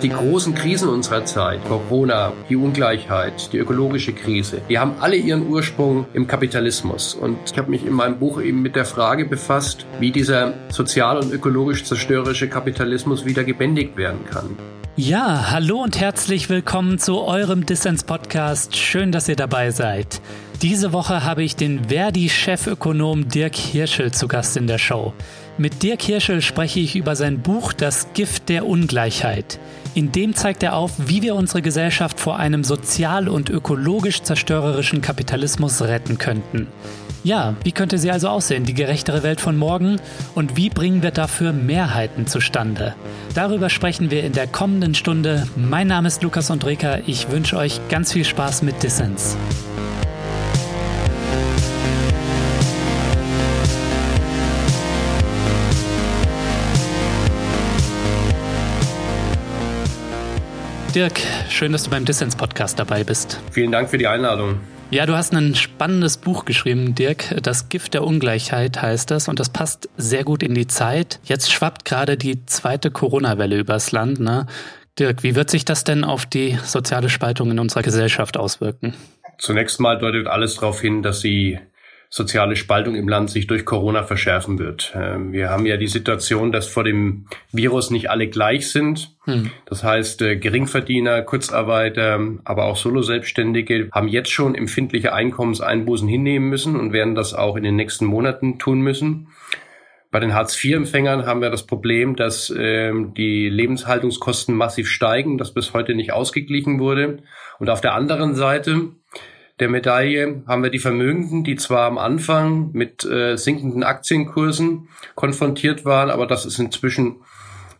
Die großen Krisen unserer Zeit, Corona, die Ungleichheit, die ökologische Krise, die haben alle ihren Ursprung im Kapitalismus. Und ich habe mich in meinem Buch eben mit der Frage befasst, wie dieser sozial und ökologisch zerstörerische Kapitalismus wieder gebändigt werden kann. Ja, hallo und herzlich willkommen zu eurem Dissens-Podcast. Schön, dass ihr dabei seid. Diese Woche habe ich den Verdi-Chefökonom Dirk Hirschel zu Gast in der Show. Mit Dirk Hirschel spreche ich über sein Buch Das Gift der Ungleichheit. In dem zeigt er auf, wie wir unsere Gesellschaft vor einem sozial und ökologisch zerstörerischen Kapitalismus retten könnten. Ja, wie könnte sie also aussehen, die gerechtere Welt von morgen? Und wie bringen wir dafür Mehrheiten zustande? Darüber sprechen wir in der kommenden Stunde. Mein Name ist Lukas Andreka. Ich wünsche euch ganz viel Spaß mit Dissens. Dirk, schön, dass du beim Dissens-Podcast dabei bist. Vielen Dank für die Einladung. Ja, du hast ein spannendes Buch geschrieben, Dirk. Das Gift der Ungleichheit heißt das und das passt sehr gut in die Zeit. Jetzt schwappt gerade die zweite Corona-Welle übers Land. Ne? Dirk, wie wird sich das denn auf die soziale Spaltung in unserer Gesellschaft auswirken? Zunächst mal deutet alles darauf hin, dass sie soziale Spaltung im Land sich durch Corona verschärfen wird. Ähm, wir haben ja die Situation, dass vor dem Virus nicht alle gleich sind. Hm. Das heißt, äh, Geringverdiener, Kurzarbeiter, aber auch Solo-Selbstständige haben jetzt schon empfindliche Einkommenseinbußen hinnehmen müssen und werden das auch in den nächsten Monaten tun müssen. Bei den Hartz-IV-Empfängern haben wir das Problem, dass ähm, die Lebenshaltungskosten massiv steigen, das bis heute nicht ausgeglichen wurde. Und auf der anderen Seite der Medaille haben wir die Vermögenden, die zwar am Anfang mit äh, sinkenden Aktienkursen konfrontiert waren, aber das ist inzwischen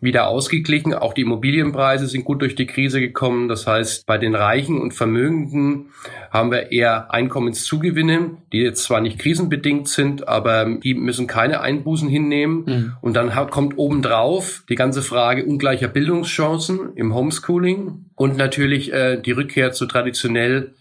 wieder ausgeglichen. Auch die Immobilienpreise sind gut durch die Krise gekommen. Das heißt, bei den Reichen und Vermögenden haben wir eher Einkommenszugewinne, die jetzt zwar nicht krisenbedingt sind, aber die müssen keine Einbußen hinnehmen. Mhm. Und dann kommt obendrauf die ganze Frage ungleicher Bildungschancen im Homeschooling und natürlich äh, die Rückkehr zu traditionell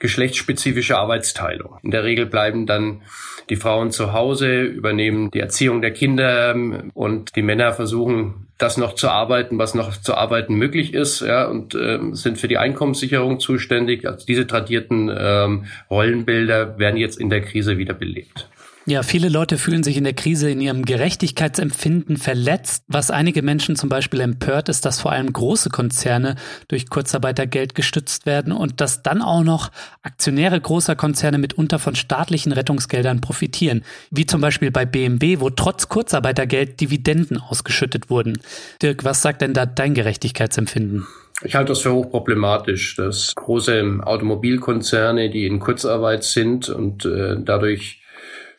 geschlechtsspezifische Arbeitsteilung. In der Regel bleiben dann die Frauen zu Hause, übernehmen die Erziehung der Kinder ähm, und die Männer versuchen das noch zu arbeiten, was noch zu arbeiten möglich ist, ja, und ähm, sind für die Einkommenssicherung zuständig. Also diese tradierten ähm, Rollenbilder werden jetzt in der Krise wieder belebt. Ja, viele Leute fühlen sich in der Krise in ihrem Gerechtigkeitsempfinden verletzt. Was einige Menschen zum Beispiel empört, ist, dass vor allem große Konzerne durch Kurzarbeitergeld gestützt werden und dass dann auch noch Aktionäre großer Konzerne mitunter von staatlichen Rettungsgeldern profitieren. Wie zum Beispiel bei BMW, wo trotz Kurzarbeitergeld Dividenden ausgeschüttet wurden. Dirk, was sagt denn da dein Gerechtigkeitsempfinden? Ich halte das für hochproblematisch, dass große Automobilkonzerne, die in Kurzarbeit sind und äh, dadurch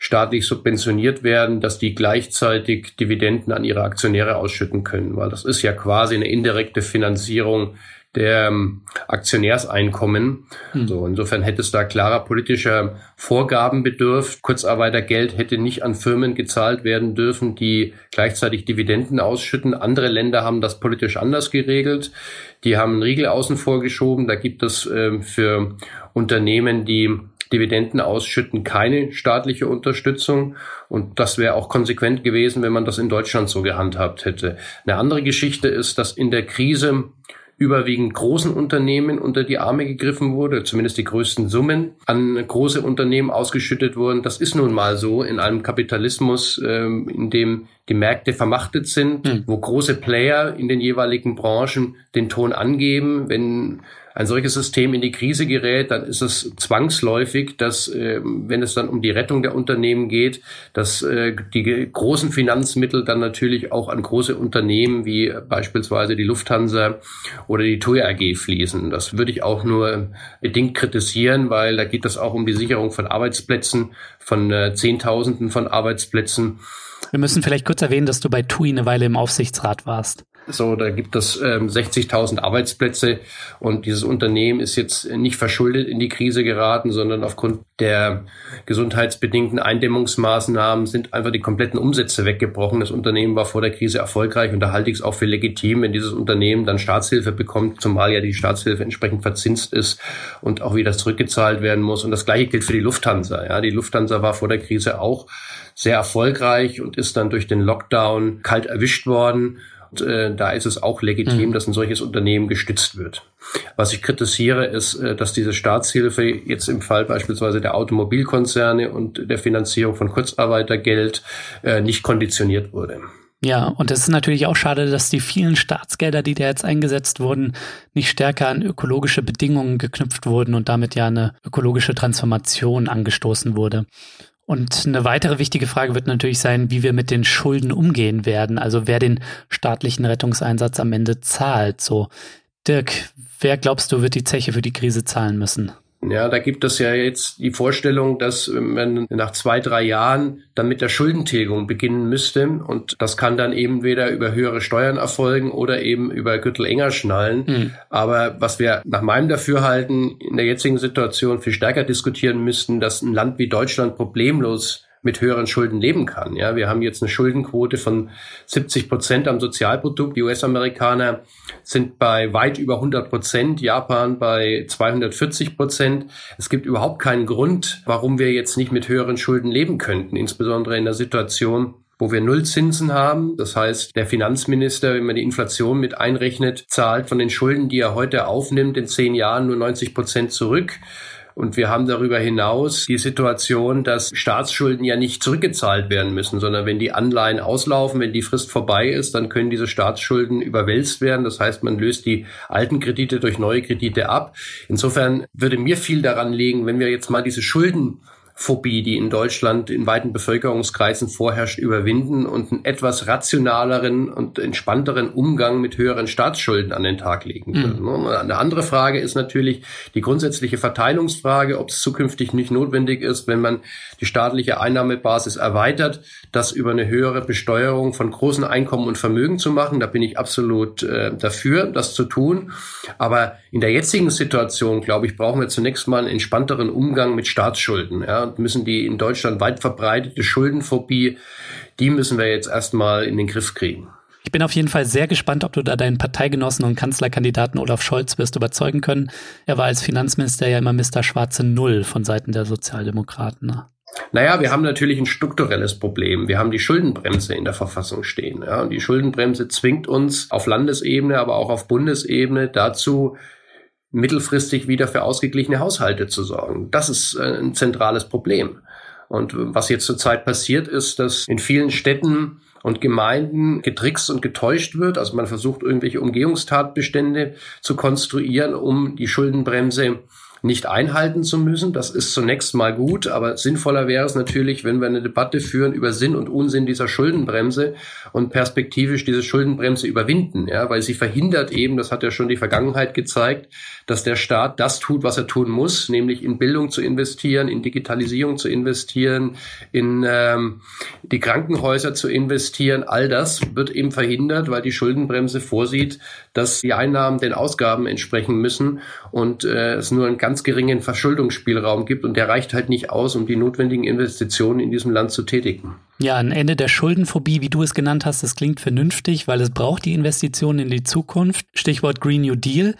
staatlich subventioniert werden, dass die gleichzeitig Dividenden an ihre Aktionäre ausschütten können, weil das ist ja quasi eine indirekte Finanzierung der ähm, Aktionärseinkommen. Hm. So, insofern hätte es da klarer politischer Vorgaben bedürft. Kurzarbeitergeld hätte nicht an Firmen gezahlt werden dürfen, die gleichzeitig Dividenden ausschütten. Andere Länder haben das politisch anders geregelt. Die haben einen Riegel außen vor geschoben. Da gibt es äh, für Unternehmen, die Dividenden ausschütten, keine staatliche Unterstützung. Und das wäre auch konsequent gewesen, wenn man das in Deutschland so gehandhabt hätte. Eine andere Geschichte ist, dass in der Krise überwiegend großen Unternehmen unter die Arme gegriffen wurde, zumindest die größten Summen an große Unternehmen ausgeschüttet wurden. Das ist nun mal so in einem Kapitalismus, ähm, in dem die Märkte vermachtet sind, mhm. wo große Player in den jeweiligen Branchen den Ton angeben. Wenn ein solches System in die Krise gerät, dann ist es zwangsläufig, dass, äh, wenn es dann um die Rettung der Unternehmen geht, dass äh, die großen Finanzmittel dann natürlich auch an große Unternehmen wie beispielsweise die Lufthansa oder die TUI AG fließen. Das würde ich auch nur bedingt kritisieren, weil da geht es auch um die Sicherung von Arbeitsplätzen, von äh, Zehntausenden von Arbeitsplätzen. Wir müssen vielleicht kurz erwähnen, dass du bei TUI eine Weile im Aufsichtsrat warst. So, da gibt es ähm, 60.000 Arbeitsplätze und dieses Unternehmen ist jetzt nicht verschuldet in die Krise geraten, sondern aufgrund der gesundheitsbedingten Eindämmungsmaßnahmen sind einfach die kompletten Umsätze weggebrochen. Das Unternehmen war vor der Krise erfolgreich und da halte ich es auch für legitim, wenn dieses Unternehmen dann Staatshilfe bekommt, zumal ja die Staatshilfe entsprechend verzinst ist und auch wieder zurückgezahlt werden muss. Und das Gleiche gilt für die Lufthansa. Ja, die Lufthansa war vor der Krise auch sehr erfolgreich und ist dann durch den Lockdown kalt erwischt worden Und, äh, da ist es auch legitim, mhm. dass ein solches Unternehmen gestützt wird. Was ich kritisiere, ist, äh, dass diese Staatshilfe jetzt im Fall beispielsweise der Automobilkonzerne und der Finanzierung von Kurzarbeitergeld äh, nicht konditioniert wurde. Ja, und es ist natürlich auch schade, dass die vielen Staatsgelder, die da jetzt eingesetzt wurden, nicht stärker an ökologische Bedingungen geknüpft wurden und damit ja eine ökologische Transformation angestoßen wurde. Und eine weitere wichtige Frage wird natürlich sein, wie wir mit den Schulden umgehen werden, also wer den staatlichen Rettungseinsatz am Ende zahlt. So, Dirk, wer glaubst du, wird die Zeche für die Krise zahlen müssen? Ja, da gibt es ja jetzt die Vorstellung, dass man nach zwei, drei Jahren dann mit der Schuldentilgung beginnen müsste. Und das kann dann eben weder über höhere Steuern erfolgen oder eben über Gürtel enger schnallen. Mhm. Aber was wir nach meinem Dafürhalten in der jetzigen Situation viel stärker diskutieren müssten, dass ein Land wie Deutschland problemlos mit höheren Schulden leben kann. Ja, wir haben jetzt eine Schuldenquote von 70 Prozent am Sozialprodukt. Die US-Amerikaner sind bei weit über 100 Prozent, Japan bei 240 Prozent. Es gibt überhaupt keinen Grund, warum wir jetzt nicht mit höheren Schulden leben könnten, insbesondere in der Situation, wo wir Nullzinsen haben. Das heißt, der Finanzminister, wenn man die Inflation mit einrechnet, zahlt von den Schulden, die er heute aufnimmt, in zehn Jahren nur 90 Prozent zurück. Und wir haben darüber hinaus die Situation, dass Staatsschulden ja nicht zurückgezahlt werden müssen, sondern wenn die Anleihen auslaufen, wenn die Frist vorbei ist, dann können diese Staatsschulden überwälzt werden. Das heißt, man löst die alten Kredite durch neue Kredite ab. Insofern würde mir viel daran liegen, wenn wir jetzt mal diese Schulden Phobie, die in Deutschland in weiten Bevölkerungskreisen vorherrscht, überwinden und einen etwas rationaleren und entspannteren Umgang mit höheren Staatsschulden an den Tag legen würden. Mhm. Eine andere Frage ist natürlich die grundsätzliche Verteilungsfrage, ob es zukünftig nicht notwendig ist, wenn man die staatliche Einnahmebasis erweitert, das über eine höhere Besteuerung von großen Einkommen und Vermögen zu machen. Da bin ich absolut äh, dafür, das zu tun. Aber in der jetzigen Situation, glaube ich, brauchen wir zunächst mal einen entspannteren Umgang mit Staatsschulden. Ja müssen die in Deutschland weit verbreitete Schuldenphobie, die müssen wir jetzt erstmal in den Griff kriegen. Ich bin auf jeden Fall sehr gespannt, ob du da deinen Parteigenossen und Kanzlerkandidaten Olaf Scholz wirst überzeugen können. Er war als Finanzminister ja immer Mr. Schwarze Null von Seiten der Sozialdemokraten. Ne? Naja, wir haben natürlich ein strukturelles Problem. Wir haben die Schuldenbremse in der Verfassung stehen. Ja, und die Schuldenbremse zwingt uns auf Landesebene, aber auch auf Bundesebene dazu, mittelfristig wieder für ausgeglichene Haushalte zu sorgen. Das ist äh, ein zentrales Problem. Und was jetzt zurzeit passiert ist, dass in vielen Städten und Gemeinden getrickst und getäuscht wird. Also man versucht irgendwelche Umgehungstatbestände zu konstruieren, um die Schuldenbremse nicht einhalten zu müssen. Das ist zunächst mal gut, aber sinnvoller wäre es natürlich, wenn wir eine Debatte führen über Sinn und Unsinn dieser Schuldenbremse und perspektivisch diese Schuldenbremse überwinden, ja, weil sie verhindert eben, das hat ja schon die Vergangenheit gezeigt, dass der Staat das tut, was er tun muss, nämlich in Bildung zu investieren, in Digitalisierung zu investieren, in ähm, die Krankenhäuser zu investieren. All das wird eben verhindert, weil die Schuldenbremse vorsieht, dass die Einnahmen den Ausgaben entsprechen müssen und äh, es nur einen ganz geringen Verschuldungsspielraum gibt und der reicht halt nicht aus, um die notwendigen Investitionen in diesem Land zu tätigen. Ja, ein Ende der Schuldenphobie, wie du es genannt hast, das klingt vernünftig, weil es braucht die Investitionen in die Zukunft. Stichwort Green New Deal.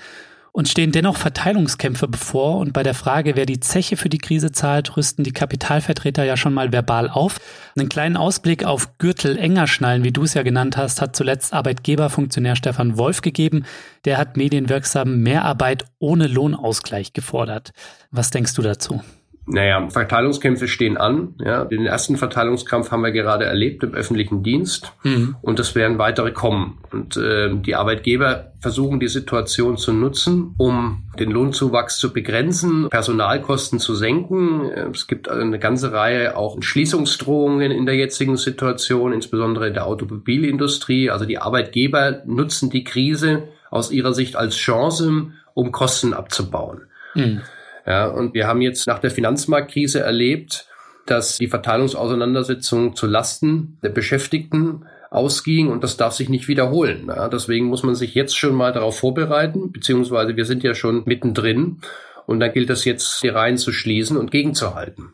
Und stehen dennoch Verteilungskämpfe bevor. Und bei der Frage, wer die Zeche für die Krise zahlt, rüsten die Kapitalvertreter ja schon mal verbal auf. Einen kleinen Ausblick auf Gürtel enger schnallen, wie du es ja genannt hast, hat zuletzt Arbeitgeberfunktionär Stefan Wolf gegeben. Der hat medienwirksam Mehrarbeit ohne Lohnausgleich gefordert. Was denkst du dazu? Naja, Verteilungskämpfe stehen an. Ja, den ersten Verteilungskampf haben wir gerade erlebt im öffentlichen Dienst mhm. und es werden weitere kommen. Und äh, die Arbeitgeber versuchen die Situation zu nutzen, um den Lohnzuwachs zu begrenzen, Personalkosten zu senken. Es gibt eine ganze Reihe auch Schließungsdrohungen in der jetzigen Situation, insbesondere in der Automobilindustrie. Also die Arbeitgeber nutzen die Krise aus ihrer Sicht als Chance, um Kosten abzubauen. Mhm. Ja, und wir haben jetzt nach der Finanzmarktkrise erlebt, dass die Verteilungsauseinandersetzung zu Lasten der Beschäftigten ausging und das darf sich nicht wiederholen. Ja, deswegen muss man sich jetzt schon mal darauf vorbereiten, beziehungsweise wir sind ja schon mittendrin und dann gilt es jetzt, die Reihen zu schließen und gegenzuhalten.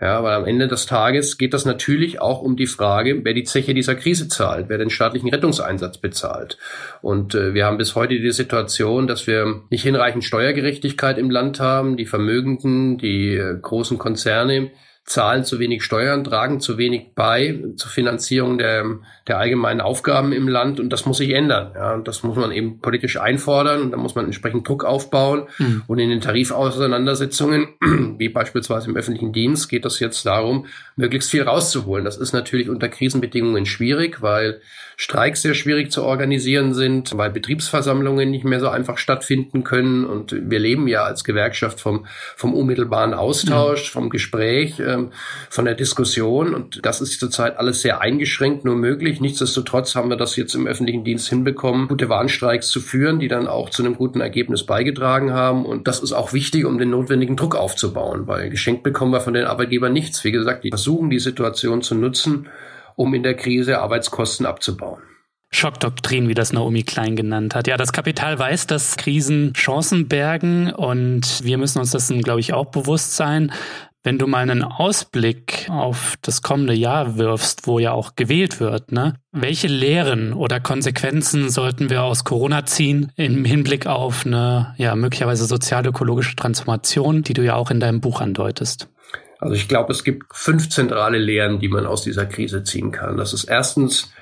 Ja, weil am Ende des Tages geht das natürlich auch um die Frage, wer die Zeche dieser Krise zahlt, wer den staatlichen Rettungseinsatz bezahlt. Und äh, wir haben bis heute die Situation, dass wir nicht hinreichend Steuergerechtigkeit im Land haben. Die Vermögenden, die äh, großen Konzerne zahlen zu wenig Steuern, tragen zu wenig bei zur Finanzierung der, der allgemeinen Aufgaben im Land und das muss sich ändern. Ja, und das muss man eben politisch einfordern und da muss man entsprechend Druck aufbauen. Mhm. Und in den Tarifauseinandersetzungen, wie beispielsweise im öffentlichen Dienst, geht es jetzt darum, möglichst viel rauszuholen. Das ist natürlich unter Krisenbedingungen schwierig, weil Streiks sehr schwierig zu organisieren sind, weil Betriebsversammlungen nicht mehr so einfach stattfinden können. Und wir leben ja als Gewerkschaft vom, vom unmittelbaren Austausch, mhm. vom Gespräch, ähm, von der Diskussion. Und das ist zurzeit alles sehr eingeschränkt nur möglich. Nichtsdestotrotz haben wir das jetzt im öffentlichen Dienst hinbekommen, gute Warnstreiks zu führen, die dann auch zu einem guten Ergebnis beigetragen haben. Und das ist auch wichtig, um den notwendigen Druck aufzubauen, weil geschenkt bekommen wir von den Arbeitgebern nichts. Wie gesagt, die versuchen die Situation zu nutzen, um in der Krise Arbeitskosten abzubauen. Schockdoktrin, wie das Naomi Klein genannt hat. Ja, das Kapital weiß, dass Krisen Chancen bergen und wir müssen uns dessen, glaube ich, auch bewusst sein. Wenn du mal einen Ausblick auf das kommende Jahr wirfst, wo ja auch gewählt wird, ne? Welche Lehren oder Konsequenzen sollten wir aus Corona ziehen im Hinblick auf eine ja möglicherweise sozial-ökologische Transformation, die du ja auch in deinem Buch andeutest? Also ich glaube, es gibt fünf zentrale Lehren, die man aus dieser Krise ziehen kann. Das ist erstens,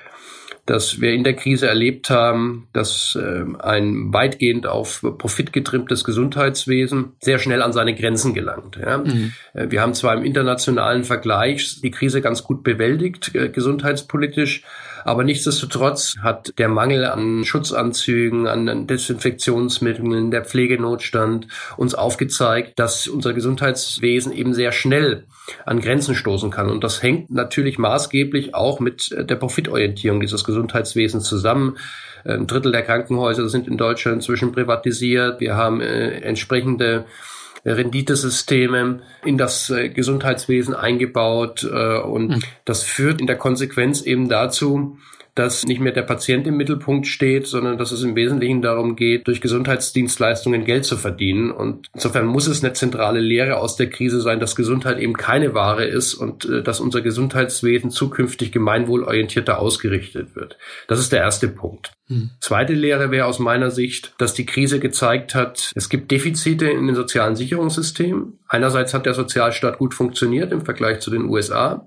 dass wir in der Krise erlebt haben, dass äh, ein weitgehend auf Profit getrimmtes Gesundheitswesen sehr schnell an seine Grenzen gelangt. Ja. Mhm. Äh, wir haben zwar im internationalen Vergleich die Krise ganz gut bewältigt, äh, gesundheitspolitisch, aber nichtsdestotrotz hat der Mangel an Schutzanzügen, an Desinfektionsmitteln, der Pflegenotstand uns aufgezeigt, dass unser Gesundheitswesen eben sehr schnell an Grenzen stoßen kann. Und das hängt natürlich maßgeblich auch mit der Profitorientierung dieses Gesundheitswesens zusammen. Ein Drittel der Krankenhäuser sind in Deutschland inzwischen privatisiert. Wir haben äh, entsprechende Renditesysteme in das äh, Gesundheitswesen eingebaut äh, und mhm. das führt in der Konsequenz eben dazu, dass nicht mehr der Patient im Mittelpunkt steht, sondern dass es im Wesentlichen darum geht, durch Gesundheitsdienstleistungen Geld zu verdienen. Und insofern muss es eine zentrale Lehre aus der Krise sein, dass Gesundheit eben keine Ware ist und äh, dass unser Gesundheitswesen zukünftig gemeinwohlorientierter ausgerichtet wird. Das ist der erste Punkt. Hm. Zweite Lehre wäre aus meiner Sicht, dass die Krise gezeigt hat, es gibt Defizite in den sozialen Sicherungssystemen. Einerseits hat der Sozialstaat gut funktioniert im Vergleich zu den USA.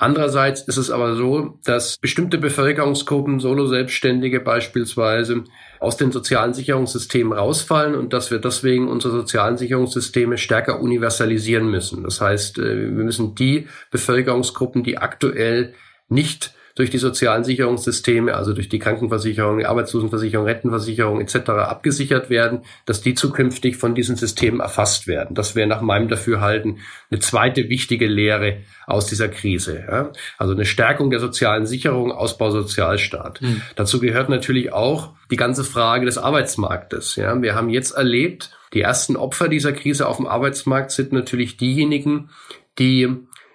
Andererseits ist es aber so, dass bestimmte Bevölkerungsgruppen, Solo-Selbstständige beispielsweise, aus den sozialen Sicherungssystemen rausfallen und dass wir deswegen unsere sozialen Sicherungssysteme stärker universalisieren müssen. Das heißt, äh, wir müssen die Bevölkerungsgruppen, die aktuell nicht durch die sozialen Sicherungssysteme, also durch die Krankenversicherung, die Arbeitslosenversicherung, Rentenversicherung etc. abgesichert werden, dass die zukünftig von diesen Systemen erfasst werden. Das wäre nach meinem Dafürhalten eine zweite wichtige Lehre aus dieser Krise. Ja? Also eine Stärkung der sozialen Sicherung, Ausbau Sozialstaat. Mhm. Dazu gehört natürlich auch die ganze Frage des Arbeitsmarktes. Ja? Wir haben jetzt erlebt, die ersten Opfer dieser Krise auf dem Arbeitsmarkt sind natürlich diejenigen, die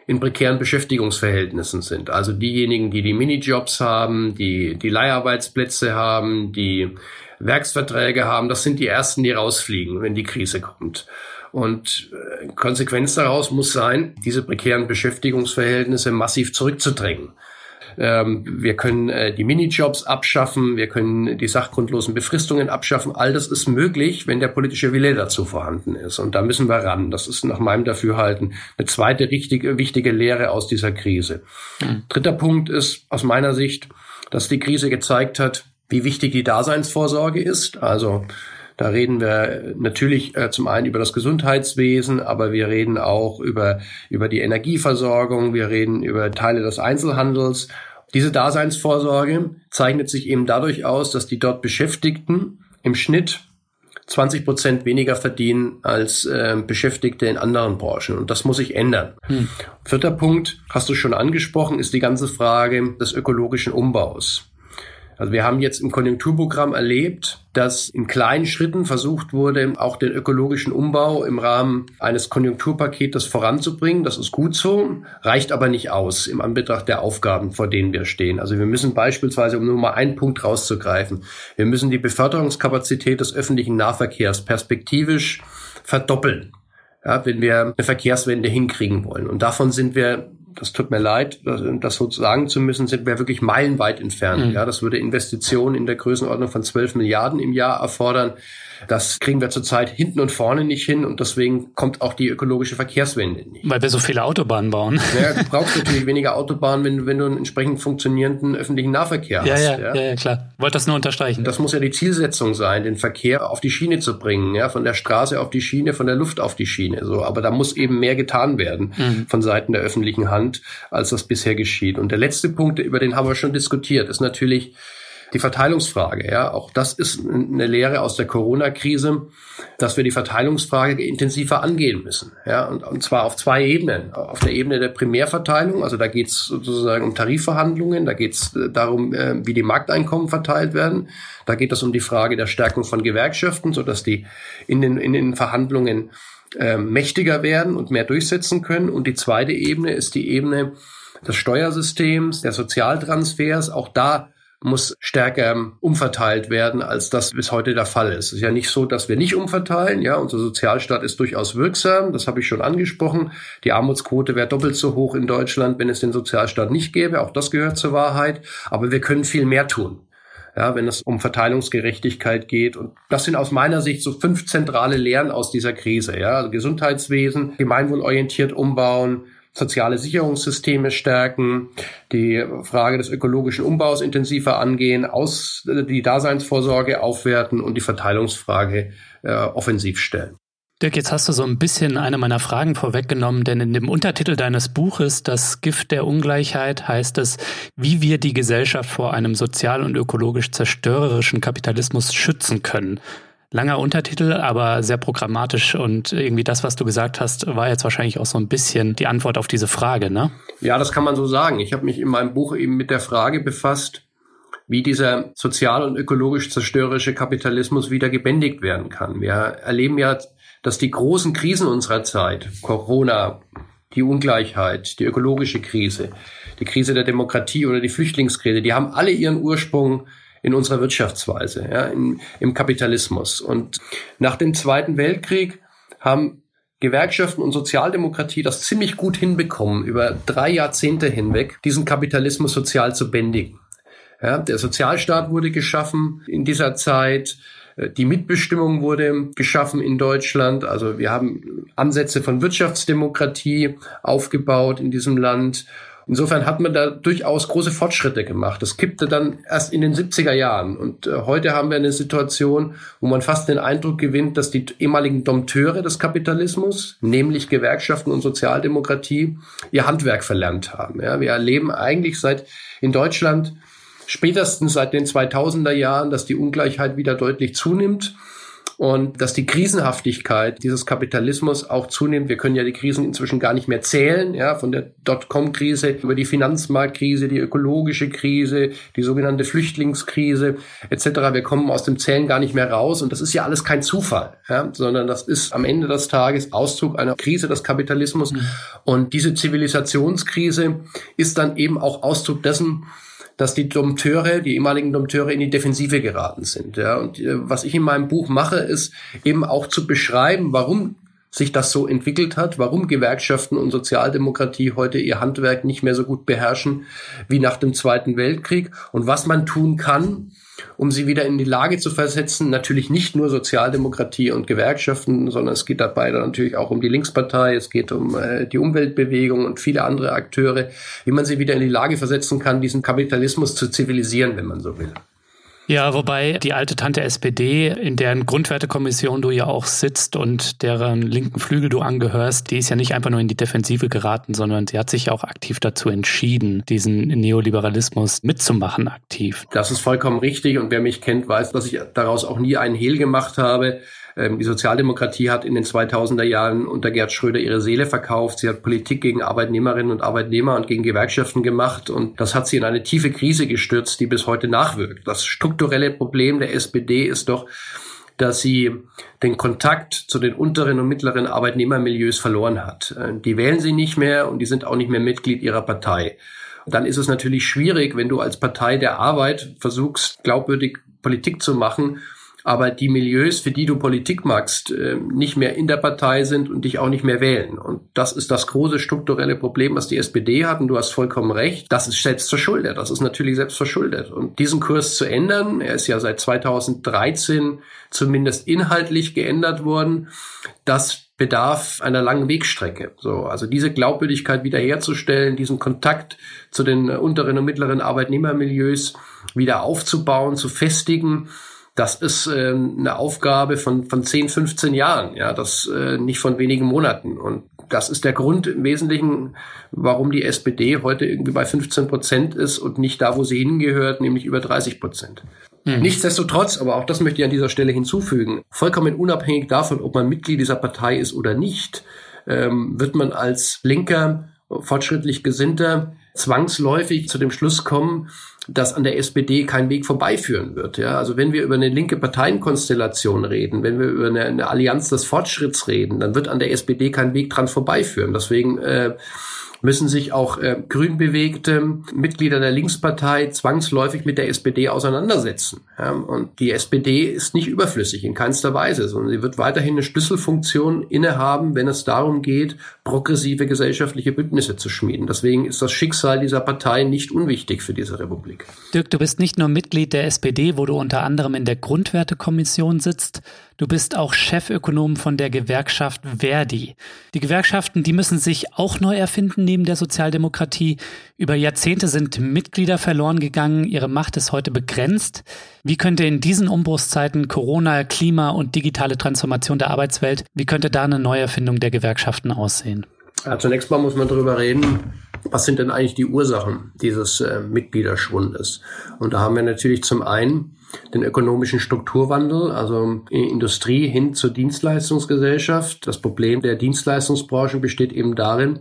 in prekären Beschäftigungsverhältnissen sind. Also diejenigen, die die Minijobs haben, die die Leiharbeitsplätze haben, die Werksverträge haben, das sind die ersten, die rausfliegen, wenn die Krise kommt. Und äh, Konsequenz daraus muss sein, diese prekären Beschäftigungsverhältnisse massiv zurückzudrängen. Ähm, wir können äh, die Minijobs abschaffen, wir können die sachgrundlosen Befristungen abschaffen. All das ist möglich, wenn der politische Wille dazu vorhanden ist. Und da müssen wir ran. Das ist nach meinem Dafürhalten eine zweite richtige, wichtige Lehre aus dieser Krise. Mhm. Dritter Punkt ist aus meiner Sicht, dass die Krise gezeigt hat, wie wichtig die Daseinsvorsorge ist. Also da reden wir natürlich äh, zum einen über das Gesundheitswesen, aber wir reden auch über, über die Energieversorgung, wir reden über Teile des Einzelhandels. Diese Daseinsvorsorge zeichnet sich eben dadurch aus, dass die dort Beschäftigten im Schnitt 20 Prozent weniger verdienen als äh, Beschäftigte in anderen Branchen. Und das muss sich ändern. Hm. Vierter Punkt, hast du schon angesprochen, ist die ganze Frage des ökologischen Umbaus. Also wir haben jetzt im Konjunkturprogramm erlebt, dass in kleinen Schritten versucht wurde, auch den ökologischen Umbau im Rahmen eines Konjunkturpaketes voranzubringen. Das ist gut so, reicht aber nicht aus im Anbetracht der Aufgaben, vor denen wir stehen. Also wir müssen beispielsweise, um nur mal einen Punkt rauszugreifen, wir müssen die Beförderungskapazität des öffentlichen Nahverkehrs perspektivisch verdoppeln. Ja, wenn wir eine Verkehrswende hinkriegen wollen. Und davon sind wir das tut mir leid, das so sagen zu müssen, sind wir wirklich meilenweit entfernt. Mhm. Ja, das würde Investitionen in der Größenordnung von 12 Milliarden im Jahr erfordern. Das kriegen wir zurzeit hinten und vorne nicht hin und deswegen kommt auch die ökologische Verkehrswende nicht. Weil wir so viele Autobahnen bauen. Ja, du brauchst natürlich weniger Autobahnen, wenn, wenn du einen entsprechend funktionierenden öffentlichen Nahverkehr ja, hast. Ja, ja, ja, klar. Wollte das nur unterstreichen. Das muss ja die Zielsetzung sein, den Verkehr auf die Schiene zu bringen, ja, von der Straße auf die Schiene, von der Luft auf die Schiene. So, aber da muss eben mehr getan werden mhm. von Seiten der öffentlichen Hand, als das bisher geschieht. Und der letzte Punkt, über den haben wir schon diskutiert, ist natürlich die Verteilungsfrage, ja, auch das ist eine Lehre aus der Corona-Krise, dass wir die Verteilungsfrage intensiver angehen müssen, ja, und, und zwar auf zwei Ebenen. Auf der Ebene der Primärverteilung, also da geht es sozusagen um Tarifverhandlungen, da geht es äh, darum, äh, wie die Markteinkommen verteilt werden. Da geht es um die Frage der Stärkung von Gewerkschaften, so dass die in den, in den Verhandlungen äh, mächtiger werden und mehr durchsetzen können. Und die zweite Ebene ist die Ebene des Steuersystems, der Sozialtransfers. Auch da muss stärker umverteilt werden, als das bis heute der Fall ist. Es ist ja nicht so, dass wir nicht umverteilen. Ja, unser Sozialstaat ist durchaus wirksam. Das habe ich schon angesprochen. Die Armutsquote wäre doppelt so hoch in Deutschland, wenn es den Sozialstaat nicht gäbe. Auch das gehört zur Wahrheit. Aber wir können viel mehr tun. Ja, wenn es um Verteilungsgerechtigkeit geht. Und das sind aus meiner Sicht so fünf zentrale Lehren aus dieser Krise. Ja, also Gesundheitswesen, gemeinwohlorientiert umbauen, soziale Sicherungssysteme stärken, die Frage des ökologischen Umbaus intensiver angehen, aus, die Daseinsvorsorge aufwerten und die Verteilungsfrage äh, offensiv stellen. Dirk, jetzt hast du so ein bisschen eine meiner Fragen vorweggenommen, denn in dem Untertitel deines Buches, Das Gift der Ungleichheit, heißt es, wie wir die Gesellschaft vor einem sozial und ökologisch zerstörerischen Kapitalismus schützen können. Langer Untertitel, aber sehr programmatisch und irgendwie das, was du gesagt hast, war jetzt wahrscheinlich auch so ein bisschen die Antwort auf diese Frage, ne? Ja, das kann man so sagen. Ich habe mich in meinem Buch eben mit der Frage befasst, wie dieser sozial und ökologisch zerstörerische Kapitalismus wieder gebändigt werden kann. Wir erleben ja, dass die großen Krisen unserer Zeit, Corona, die Ungleichheit, die ökologische Krise, die Krise der Demokratie oder die Flüchtlingskrise, die haben alle ihren Ursprung in unserer Wirtschaftsweise, ja, in, im Kapitalismus. Und nach dem Zweiten Weltkrieg haben Gewerkschaften und Sozialdemokratie das ziemlich gut hinbekommen, über drei Jahrzehnte hinweg diesen Kapitalismus sozial zu bändigen. Ja, der Sozialstaat wurde geschaffen in dieser Zeit. Die Mitbestimmung wurde geschaffen in Deutschland. Also wir haben Ansätze von Wirtschaftsdemokratie aufgebaut in diesem Land. Insofern hat man da durchaus große Fortschritte gemacht. Das kippte dann erst in den 70er Jahren. Und äh, heute haben wir eine Situation, wo man fast den Eindruck gewinnt, dass die ehemaligen Dompteure des Kapitalismus, nämlich Gewerkschaften und Sozialdemokratie, ihr Handwerk verlernt haben. Ja, wir erleben eigentlich seit in Deutschland spätestens seit den 2000er Jahren, dass die Ungleichheit wieder deutlich zunimmt und dass die Krisenhaftigkeit dieses Kapitalismus auch zunimmt. Wir können ja die Krisen inzwischen gar nicht mehr zählen, ja, von der Dotcom-Krise über die Finanzmarktkrise, die ökologische Krise, die sogenannte Flüchtlingskrise etc. Wir kommen aus dem Zählen gar nicht mehr raus und das ist ja alles kein Zufall, ja, sondern das ist am Ende des Tages Ausdruck einer Krise des Kapitalismus mhm. und diese Zivilisationskrise ist dann eben auch Ausdruck dessen, dass die Dompteure, die ehemaligen Dompteure in die Defensive geraten sind. Ja. Und äh, was ich in meinem Buch mache, ist eben auch zu beschreiben, warum sich das so entwickelt hat, warum Gewerkschaften und Sozialdemokratie heute ihr Handwerk nicht mehr so gut beherrschen wie nach dem Zweiten Weltkrieg und was man tun kann, um sie wieder in die Lage zu versetzen, natürlich nicht nur Sozialdemokratie und Gewerkschaften, sondern es geht dabei dann natürlich auch um die Linkspartei, es geht um äh, die Umweltbewegung und viele andere Akteure, wie man sie wieder in die Lage versetzen kann, diesen Kapitalismus zu zivilisieren, wenn man so will. Ja, wobei die alte Tante SPD, in deren Grundwertekommission du ja auch sitzt und deren linken Flügel du angehörst, die ist ja nicht einfach nur in die Defensive geraten, sondern sie hat sich auch aktiv dazu entschieden, diesen Neoliberalismus mitzumachen aktiv. Das ist vollkommen richtig und wer mich kennt, weiß, dass ich daraus auch nie einen Hehl gemacht habe. Ähm, die Sozialdemokratie hat in den 2000er Jahren unter Gerd Schröder ihre Seele verkauft. Sie hat Politik gegen Arbeitnehmerinnen und Arbeitnehmer und gegen Gewerkschaften gemacht und das hat sie in eine tiefe Krise gestürzt, die bis heute nachwirkt. Das strukturelle Problem der SPD ist doch, dass sie den Kontakt zu den unteren und mittleren Arbeitnehmermilieus verloren hat. Äh, die wählen sie nicht mehr und die sind auch nicht mehr Mitglied ihrer Partei. Und dann ist es natürlich schwierig, wenn du als Partei der Arbeit versuchst, glaubwürdig Politik zu machen aber die Milieus, für die du Politik magst, äh, nicht mehr in der Partei sind und dich auch nicht mehr wählen. Und das ist das große strukturelle Problem, was die SPD hat. Und du hast vollkommen recht. Das ist selbst verschuldet. Das ist natürlich selbst verschuldet. Und diesen Kurs zu ändern, er ist ja seit 2013 zumindest inhaltlich geändert worden, das bedarf einer langen Wegstrecke. So, also diese Glaubwürdigkeit wiederherzustellen, diesen Kontakt zu den unteren und mittleren Arbeitnehmermilieus wieder aufzubauen, zu festigen, das ist äh, eine Aufgabe von, von 10, 15 Jahren, ja, das äh, nicht von wenigen Monaten. Und das ist der Grund im Wesentlichen, warum die SPD heute irgendwie bei 15 Prozent ist und nicht da, wo sie hingehört, nämlich über 30 Prozent. Mhm. Nichtsdestotrotz, aber auch das möchte ich an dieser Stelle hinzufügen, vollkommen unabhängig davon, ob man Mitglied dieser Partei ist oder nicht, ähm, wird man als linker, fortschrittlich Gesinnter zwangsläufig zu dem Schluss kommen, dass an der SPD kein Weg vorbeiführen wird. Ja, also wenn wir über eine linke Parteienkonstellation reden, wenn wir über eine, eine Allianz des Fortschritts reden, dann wird an der SPD kein Weg dran vorbeiführen. Deswegen äh, müssen sich auch äh, grün bewegte Mitglieder der Linkspartei zwangsläufig mit der SPD auseinandersetzen. Ja, und die SPD ist nicht überflüssig in keinster Weise, sondern sie wird weiterhin eine Schlüsselfunktion innehaben, wenn es darum geht, progressive gesellschaftliche Bündnisse zu schmieden. Deswegen ist das Schicksal dieser Partei nicht unwichtig für diese Republik. Dirk, du bist nicht nur Mitglied der SPD, wo du unter anderem in der Grundwertekommission sitzt, Du bist auch Chefökonom von der Gewerkschaft Verdi. Die Gewerkschaften, die müssen sich auch neu erfinden neben der Sozialdemokratie. Über Jahrzehnte sind Mitglieder verloren gegangen, ihre Macht ist heute begrenzt. Wie könnte in diesen Umbruchszeiten Corona, Klima und digitale Transformation der Arbeitswelt, wie könnte da eine Neuerfindung der Gewerkschaften aussehen? Ja, zunächst mal muss man darüber reden, was sind denn eigentlich die Ursachen dieses äh, Mitgliederschwundes? Und da haben wir natürlich zum einen den ökonomischen Strukturwandel, also Industrie hin zur Dienstleistungsgesellschaft. Das Problem der Dienstleistungsbranche besteht eben darin,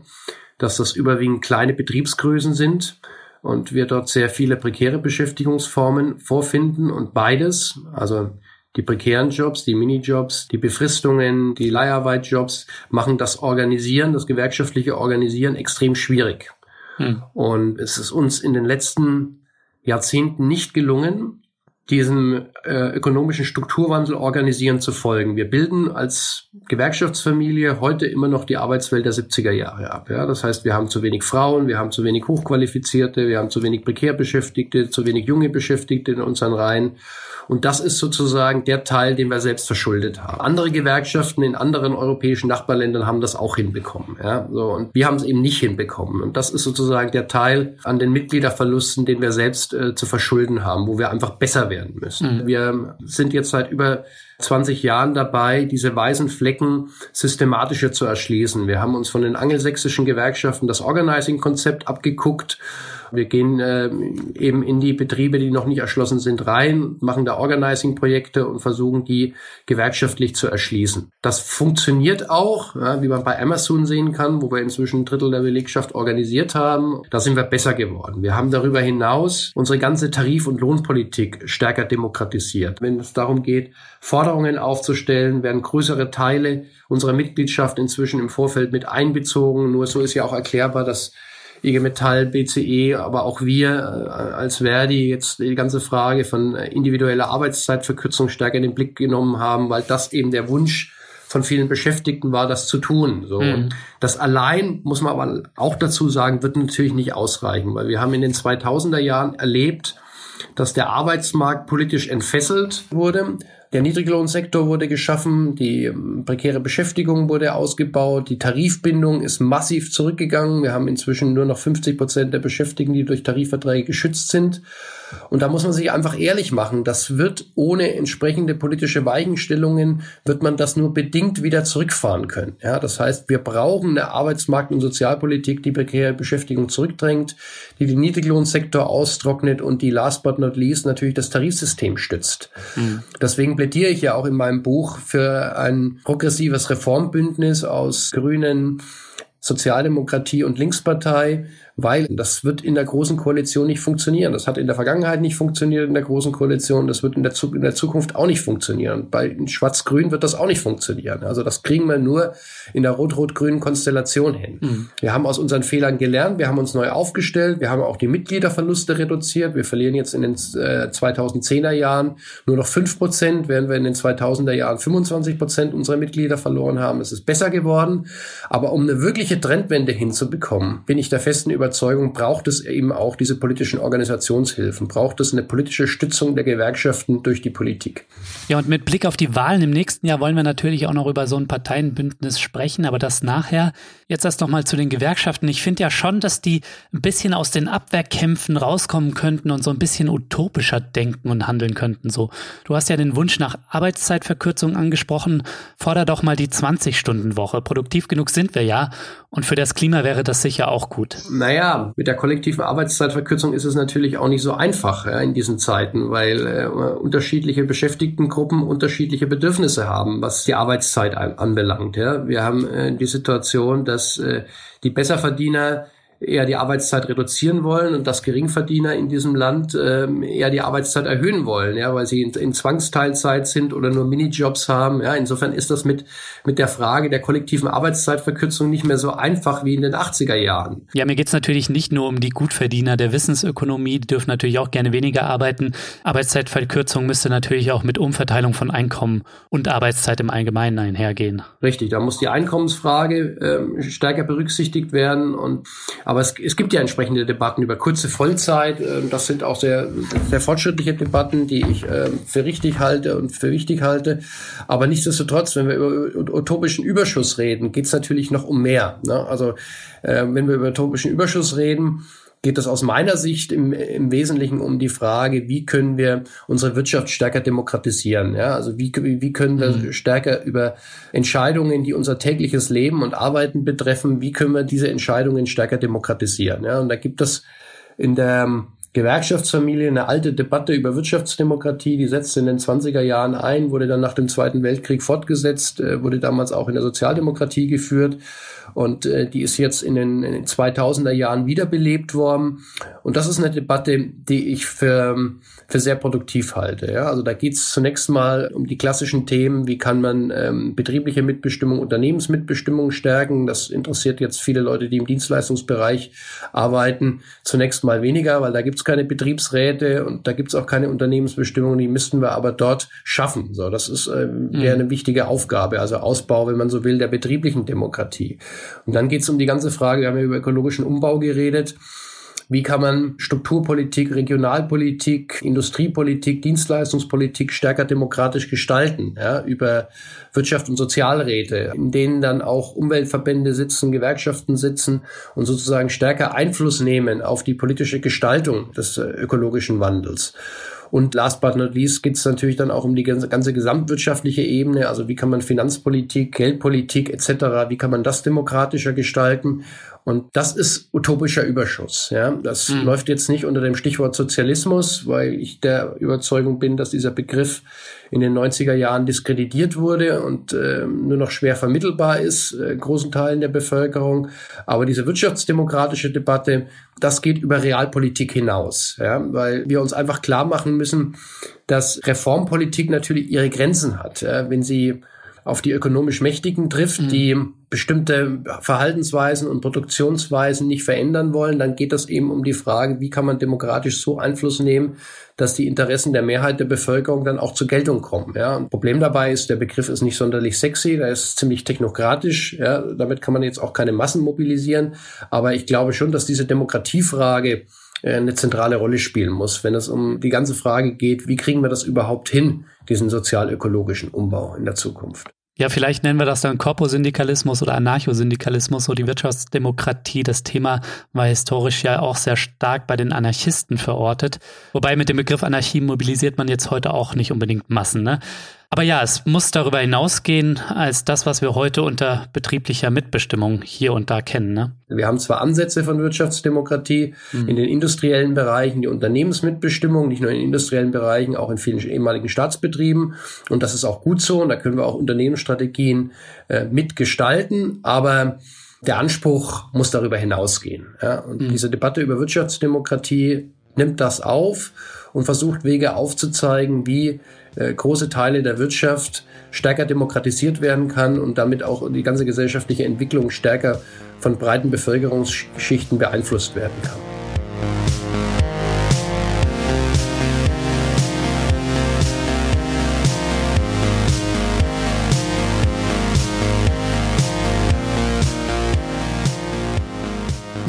dass das überwiegend kleine Betriebsgrößen sind und wir dort sehr viele prekäre Beschäftigungsformen vorfinden und beides, also die prekären Jobs, die Minijobs, die Befristungen, die Leiharbeitjobs machen das Organisieren, das gewerkschaftliche Organisieren extrem schwierig. Hm. Und es ist uns in den letzten Jahrzehnten nicht gelungen, diesem äh, ökonomischen Strukturwandel organisieren zu folgen. Wir bilden als Gewerkschaftsfamilie heute immer noch die Arbeitswelt der 70er Jahre ab. Ja? Das heißt, wir haben zu wenig Frauen, wir haben zu wenig Hochqualifizierte, wir haben zu wenig prekär Beschäftigte, zu wenig junge Beschäftigte in unseren Reihen. Und das ist sozusagen der Teil, den wir selbst verschuldet haben. Andere Gewerkschaften in anderen europäischen Nachbarländern haben das auch hinbekommen. Ja? So, und wir haben es eben nicht hinbekommen. Und das ist sozusagen der Teil an den Mitgliederverlusten, den wir selbst äh, zu verschulden haben, wo wir einfach besser werden müssen. Mhm. Wir sind jetzt seit über 20 Jahren dabei, diese weißen Flecken systematischer zu erschließen. Wir haben uns von den angelsächsischen Gewerkschaften das Organizing-Konzept abgeguckt wir gehen äh, eben in die Betriebe, die noch nicht erschlossen sind, rein, machen da Organizing-Projekte und versuchen, die gewerkschaftlich zu erschließen. Das funktioniert auch, ja, wie man bei Amazon sehen kann, wo wir inzwischen ein Drittel der Belegschaft organisiert haben. Da sind wir besser geworden. Wir haben darüber hinaus unsere ganze Tarif- und Lohnpolitik stärker demokratisiert. Wenn es darum geht, Forderungen aufzustellen, werden größere Teile unserer Mitgliedschaft inzwischen im Vorfeld mit einbezogen. Nur so ist ja auch erklärbar, dass IG Metall, BCE, aber auch wir äh, als Verdi jetzt die ganze Frage von individueller Arbeitszeitverkürzung stärker in den Blick genommen haben, weil das eben der Wunsch von vielen Beschäftigten war, das zu tun. So. Mhm. Das allein, muss man aber auch dazu sagen, wird natürlich nicht ausreichen, weil wir haben in den 2000er Jahren erlebt, dass der Arbeitsmarkt politisch entfesselt wurde. Der Niedriglohnsektor wurde geschaffen, die ähm, prekäre Beschäftigung wurde ausgebaut, die Tarifbindung ist massiv zurückgegangen. Wir haben inzwischen nur noch 50 Prozent der Beschäftigten, die durch Tarifverträge geschützt sind. Und da muss man sich einfach ehrlich machen. Das wird ohne entsprechende politische Weichenstellungen, wird man das nur bedingt wieder zurückfahren können. Ja, das heißt, wir brauchen eine Arbeitsmarkt- und Sozialpolitik, die prekäre Beschäftigung zurückdrängt, die den Niedriglohnsektor austrocknet und die last but not least natürlich das Tarifsystem stützt. Mhm. Deswegen plädiere ich ja auch in meinem Buch für ein progressives Reformbündnis aus Grünen, Sozialdemokratie und Linkspartei, weil das wird in der großen Koalition nicht funktionieren. Das hat in der Vergangenheit nicht funktioniert in der großen Koalition. Das wird in der, in der Zukunft auch nicht funktionieren. Bei Schwarz-Grün wird das auch nicht funktionieren. Also das kriegen wir nur in der rot-rot-grünen Konstellation hin. Mhm. Wir haben aus unseren Fehlern gelernt. Wir haben uns neu aufgestellt. Wir haben auch die Mitgliederverluste reduziert. Wir verlieren jetzt in den äh, 2010er Jahren nur noch fünf Prozent, während wir in den 2000er Jahren 25 Prozent unserer Mitglieder verloren haben. Es ist besser geworden. Aber um eine wirkliche Trendwende hinzubekommen, bin ich der festen Überzeugung, Überzeugung braucht es eben auch diese politischen Organisationshilfen, braucht es eine politische Stützung der Gewerkschaften durch die Politik. Ja, und mit Blick auf die Wahlen im nächsten Jahr wollen wir natürlich auch noch über so ein Parteienbündnis sprechen, aber das nachher. Jetzt erst noch mal zu den Gewerkschaften. Ich finde ja schon, dass die ein bisschen aus den Abwehrkämpfen rauskommen könnten und so ein bisschen utopischer denken und handeln könnten. So, du hast ja den Wunsch nach Arbeitszeitverkürzung angesprochen. Forder doch mal die 20-Stunden-Woche. Produktiv genug sind wir ja. Und für das Klima wäre das sicher auch gut. Naja, mit der kollektiven Arbeitszeitverkürzung ist es natürlich auch nicht so einfach ja, in diesen Zeiten, weil äh, unterschiedliche Beschäftigtengruppen unterschiedliche Bedürfnisse haben, was die Arbeitszeit anbelangt. Ja. Wir haben äh, die Situation, dass äh, die Besserverdiener eher die Arbeitszeit reduzieren wollen und dass Geringverdiener in diesem Land ähm, eher die Arbeitszeit erhöhen wollen, ja, weil sie in, in Zwangsteilzeit sind oder nur Minijobs haben. Ja, insofern ist das mit mit der Frage der kollektiven Arbeitszeitverkürzung nicht mehr so einfach wie in den 80er Jahren. Ja, mir geht's natürlich nicht nur um die Gutverdiener der Wissensökonomie, die dürfen natürlich auch gerne weniger arbeiten. Arbeitszeitverkürzung müsste natürlich auch mit Umverteilung von Einkommen und Arbeitszeit im Allgemeinen einhergehen. Richtig, da muss die Einkommensfrage ähm, stärker berücksichtigt werden und aber es, es gibt ja entsprechende Debatten über kurze Vollzeit. Ähm, das sind auch sehr, sehr fortschrittliche Debatten, die ich ähm, für richtig halte und für wichtig halte. Aber nichtsdestotrotz, wenn wir über utopischen Überschuss reden, geht es natürlich noch um mehr. Ne? Also äh, wenn wir über utopischen Überschuss reden, geht es aus meiner Sicht im, im Wesentlichen um die Frage, wie können wir unsere Wirtschaft stärker demokratisieren? Ja, also wie, wie können wir mhm. stärker über Entscheidungen, die unser tägliches Leben und Arbeiten betreffen, wie können wir diese Entscheidungen stärker demokratisieren? Ja, und da gibt es in der Gewerkschaftsfamilie eine alte Debatte über Wirtschaftsdemokratie, die setzte in den 20er Jahren ein, wurde dann nach dem Zweiten Weltkrieg fortgesetzt, äh, wurde damals auch in der Sozialdemokratie geführt und äh, die ist jetzt in den, in den 2000er Jahren wiederbelebt worden. Und das ist eine Debatte, die ich für, für sehr produktiv halte. Ja? Also da geht es zunächst mal um die klassischen Themen, wie kann man ähm, betriebliche Mitbestimmung, Unternehmensmitbestimmung stärken. Das interessiert jetzt viele Leute, die im Dienstleistungsbereich arbeiten, zunächst mal weniger, weil da gibt es keine Betriebsräte und da gibt es auch keine Unternehmensbestimmung. Die müssten wir aber dort schaffen. So, das ist äh, mhm. eine wichtige Aufgabe, also Ausbau, wenn man so will, der betrieblichen Demokratie. Und dann geht es um die ganze Frage, wir haben ja über ökologischen Umbau geredet. Wie kann man Strukturpolitik, Regionalpolitik, Industriepolitik, Dienstleistungspolitik stärker demokratisch gestalten? Ja, über Wirtschaft und Sozialräte, in denen dann auch Umweltverbände sitzen, Gewerkschaften sitzen und sozusagen stärker Einfluss nehmen auf die politische Gestaltung des äh, ökologischen Wandels. Und last but not least geht es natürlich dann auch um die ganze, ganze gesamtwirtschaftliche Ebene. Also wie kann man Finanzpolitik, Geldpolitik etc., wie kann man das demokratischer gestalten? Und das ist utopischer Überschuss. Ja, das mhm. läuft jetzt nicht unter dem Stichwort Sozialismus, weil ich der Überzeugung bin, dass dieser Begriff in den 90er Jahren diskreditiert wurde und äh, nur noch schwer vermittelbar ist, äh, großen Teilen der Bevölkerung. Aber diese wirtschaftsdemokratische Debatte, das geht über Realpolitik hinaus, ja, weil wir uns einfach klar machen müssen, dass Reformpolitik natürlich ihre Grenzen hat. Ja, wenn sie auf die ökonomisch Mächtigen trifft, mhm. die bestimmte Verhaltensweisen und Produktionsweisen nicht verändern wollen, dann geht es eben um die Frage, wie kann man demokratisch so Einfluss nehmen, dass die Interessen der Mehrheit der Bevölkerung dann auch zur Geltung kommen. Ja, ein Problem dabei ist, der Begriff ist nicht sonderlich sexy, der ist ziemlich technokratisch. Ja, damit kann man jetzt auch keine Massen mobilisieren. Aber ich glaube schon, dass diese Demokratiefrage eine zentrale Rolle spielen muss, wenn es um die ganze Frage geht, wie kriegen wir das überhaupt hin, diesen sozial-ökologischen Umbau in der Zukunft. Ja, vielleicht nennen wir das dann Korposyndikalismus oder Anarchosyndikalismus, so die Wirtschaftsdemokratie. Das Thema war historisch ja auch sehr stark bei den Anarchisten verortet. Wobei mit dem Begriff Anarchie mobilisiert man jetzt heute auch nicht unbedingt Massen. Ne? Aber ja, es muss darüber hinausgehen als das, was wir heute unter betrieblicher Mitbestimmung hier und da kennen. Ne? Wir haben zwar Ansätze von Wirtschaftsdemokratie mhm. in den industriellen Bereichen, die Unternehmensmitbestimmung, nicht nur in industriellen Bereichen, auch in vielen ehemaligen Staatsbetrieben. Und das ist auch gut so. Und da können wir auch Unternehmensstrategien äh, mitgestalten. Aber der Anspruch muss darüber hinausgehen. Ja? Und mhm. diese Debatte über Wirtschaftsdemokratie nimmt das auf und versucht Wege aufzuzeigen, wie große Teile der Wirtschaft stärker demokratisiert werden kann und damit auch die ganze gesellschaftliche Entwicklung stärker von breiten Bevölkerungsschichten beeinflusst werden kann.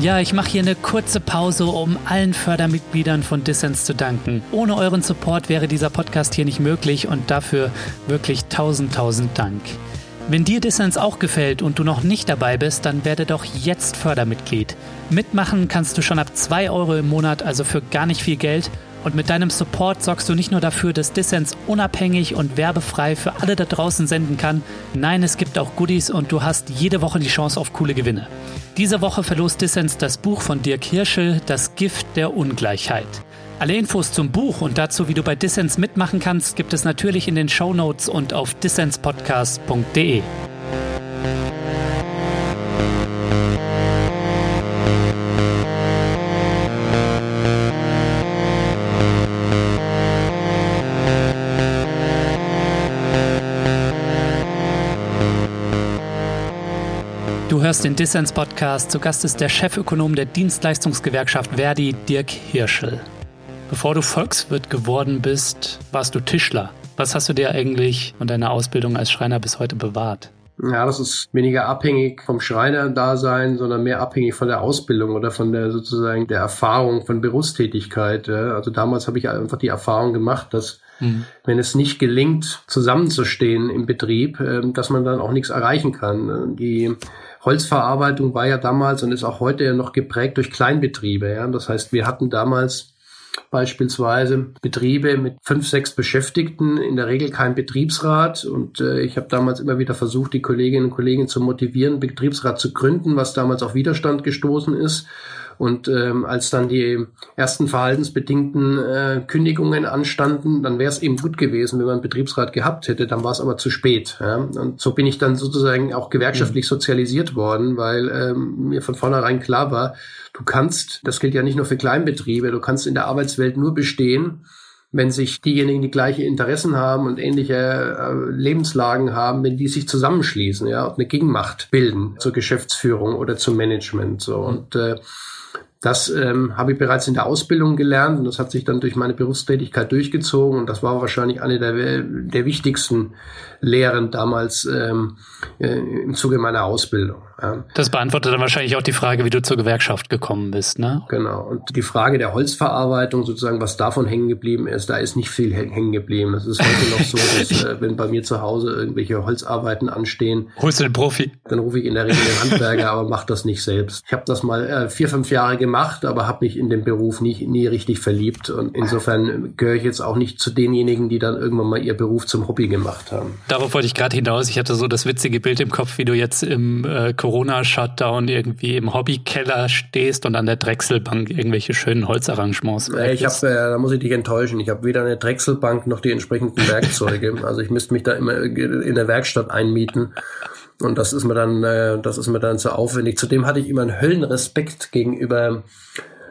Ja, ich mache hier eine kurze Pause, um allen Fördermitgliedern von Dissens zu danken. Ohne euren Support wäre dieser Podcast hier nicht möglich und dafür wirklich tausend, tausend Dank. Wenn dir Dissens auch gefällt und du noch nicht dabei bist, dann werde doch jetzt Fördermitglied. Mitmachen kannst du schon ab 2 Euro im Monat, also für gar nicht viel Geld. Und mit deinem Support sorgst du nicht nur dafür, dass Dissens unabhängig und werbefrei für alle da draußen senden kann, nein, es gibt auch Goodies und du hast jede Woche die Chance auf coole Gewinne. Diese Woche verlost Dissens das Buch von Dirk Hirschel, Das Gift der Ungleichheit. Alle Infos zum Buch und dazu, wie du bei Dissens mitmachen kannst, gibt es natürlich in den Show Notes und auf dissenspodcast.de. hörst den Dissens Podcast. Zu Gast ist der Chefökonom der Dienstleistungsgewerkschaft Verdi, Dirk Hirschel. Bevor du Volkswirt geworden bist, warst du Tischler. Was hast du dir eigentlich von deiner Ausbildung als Schreiner bis heute bewahrt? Ja, das ist weniger abhängig vom Schreiner-Dasein, sondern mehr abhängig von der Ausbildung oder von der sozusagen der Erfahrung von Berufstätigkeit. Also damals habe ich einfach die Erfahrung gemacht, dass mhm. wenn es nicht gelingt, zusammenzustehen im Betrieb, ähm, dass man dann auch nichts erreichen kann. Die Holzverarbeitung war ja damals und ist auch heute ja noch geprägt durch Kleinbetriebe. Ja? Das heißt, wir hatten damals beispielsweise Betriebe mit fünf, sechs Beschäftigten, in der Regel kein Betriebsrat. Und äh, ich habe damals immer wieder versucht, die Kolleginnen und Kollegen zu motivieren, Betriebsrat zu gründen, was damals auf Widerstand gestoßen ist. Und ähm, als dann die ersten verhaltensbedingten äh, Kündigungen anstanden, dann wäre es eben gut gewesen, wenn man einen Betriebsrat gehabt hätte. Dann war es aber zu spät. Ja? Und so bin ich dann sozusagen auch gewerkschaftlich mhm. sozialisiert worden, weil ähm, mir von vornherein klar war, du kannst, das gilt ja nicht nur für Kleinbetriebe, du kannst in der Arbeitswelt nur bestehen, wenn sich diejenigen, die gleiche Interessen haben und ähnliche äh, Lebenslagen haben, wenn die sich zusammenschließen, ja, und eine Gegenmacht bilden zur Geschäftsführung oder zum Management. So mhm. und äh, das ähm, habe ich bereits in der Ausbildung gelernt und das hat sich dann durch meine Berufstätigkeit durchgezogen und das war wahrscheinlich eine der, der wichtigsten Lehren damals ähm, äh, im Zuge meiner Ausbildung. Ja. Das beantwortet dann wahrscheinlich auch die Frage, wie du zur Gewerkschaft gekommen bist, ne? Genau. Und die Frage der Holzverarbeitung, sozusagen, was davon hängen geblieben ist, da ist nicht viel hängen geblieben. Es ist heute noch so, dass äh, wenn bei mir zu Hause irgendwelche Holzarbeiten anstehen, holst du den Profi? Dann rufe ich in der Regel den Handwerker, aber mach das nicht selbst. Ich habe das mal äh, vier, fünf Jahre gemacht, aber habe mich in den Beruf nie, nie richtig verliebt. Und insofern gehöre ich jetzt auch nicht zu denjenigen, die dann irgendwann mal ihr Beruf zum Hobby gemacht haben. Darauf wollte ich gerade hinaus. Ich hatte so das witzige Bild im Kopf, wie du jetzt im äh, Corona-Shutdown irgendwie im Hobbykeller stehst und an der Drechselbank irgendwelche schönen Holzarrangements. Äh, ich habe, äh, da muss ich dich enttäuschen. Ich habe weder eine Drechselbank noch die entsprechenden Werkzeuge. also ich müsste mich da immer in der Werkstatt einmieten. Und das ist mir dann, äh, das ist mir dann zu aufwendig. Zudem hatte ich immer einen Höllenrespekt gegenüber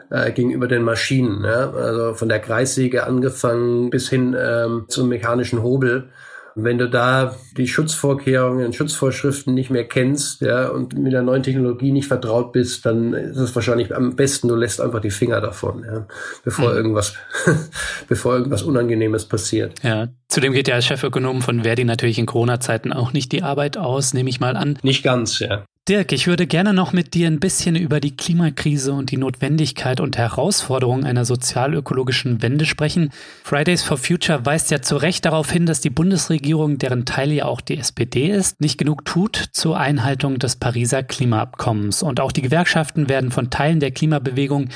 äh, gegenüber den Maschinen. Ja? Also von der Kreissäge angefangen bis hin ähm, zum mechanischen Hobel. Wenn du da die Schutzvorkehrungen, Schutzvorschriften nicht mehr kennst, ja, und mit der neuen Technologie nicht vertraut bist, dann ist es wahrscheinlich am besten, du lässt einfach die Finger davon, ja, bevor mhm. irgendwas, bevor irgendwas Unangenehmes passiert. Ja. Zudem geht ja als Chefökonom von Verdi natürlich in Corona-Zeiten auch nicht die Arbeit aus, nehme ich mal an. Nicht ganz, ja. Dirk, ich würde gerne noch mit dir ein bisschen über die Klimakrise und die Notwendigkeit und Herausforderung einer sozial-ökologischen Wende sprechen. Fridays for Future weist ja zu Recht darauf hin, dass die Bundesregierung, deren Teil ja auch die SPD ist, nicht genug tut zur Einhaltung des Pariser Klimaabkommens. Und auch die Gewerkschaften werden von Teilen der Klimabewegung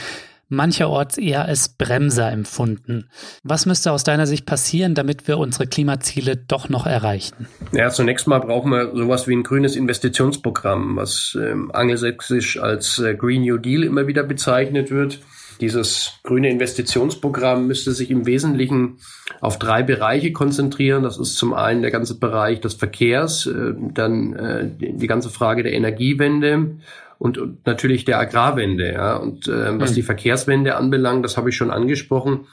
mancherorts eher als Bremser empfunden. Was müsste aus deiner Sicht passieren, damit wir unsere Klimaziele doch noch erreichen? Ja, zunächst mal brauchen wir sowas wie ein grünes Investitionsprogramm, was ähm, angelsächsisch als äh, Green New Deal immer wieder bezeichnet wird. Dieses grüne Investitionsprogramm müsste sich im Wesentlichen auf drei Bereiche konzentrieren. Das ist zum einen der ganze Bereich des Verkehrs, äh, dann äh, die ganze Frage der Energiewende und, natürlich der Agrarwende. Ja. Und äh, was mhm. die Verkehrswende anbelangt, das habe ich schon angesprochen,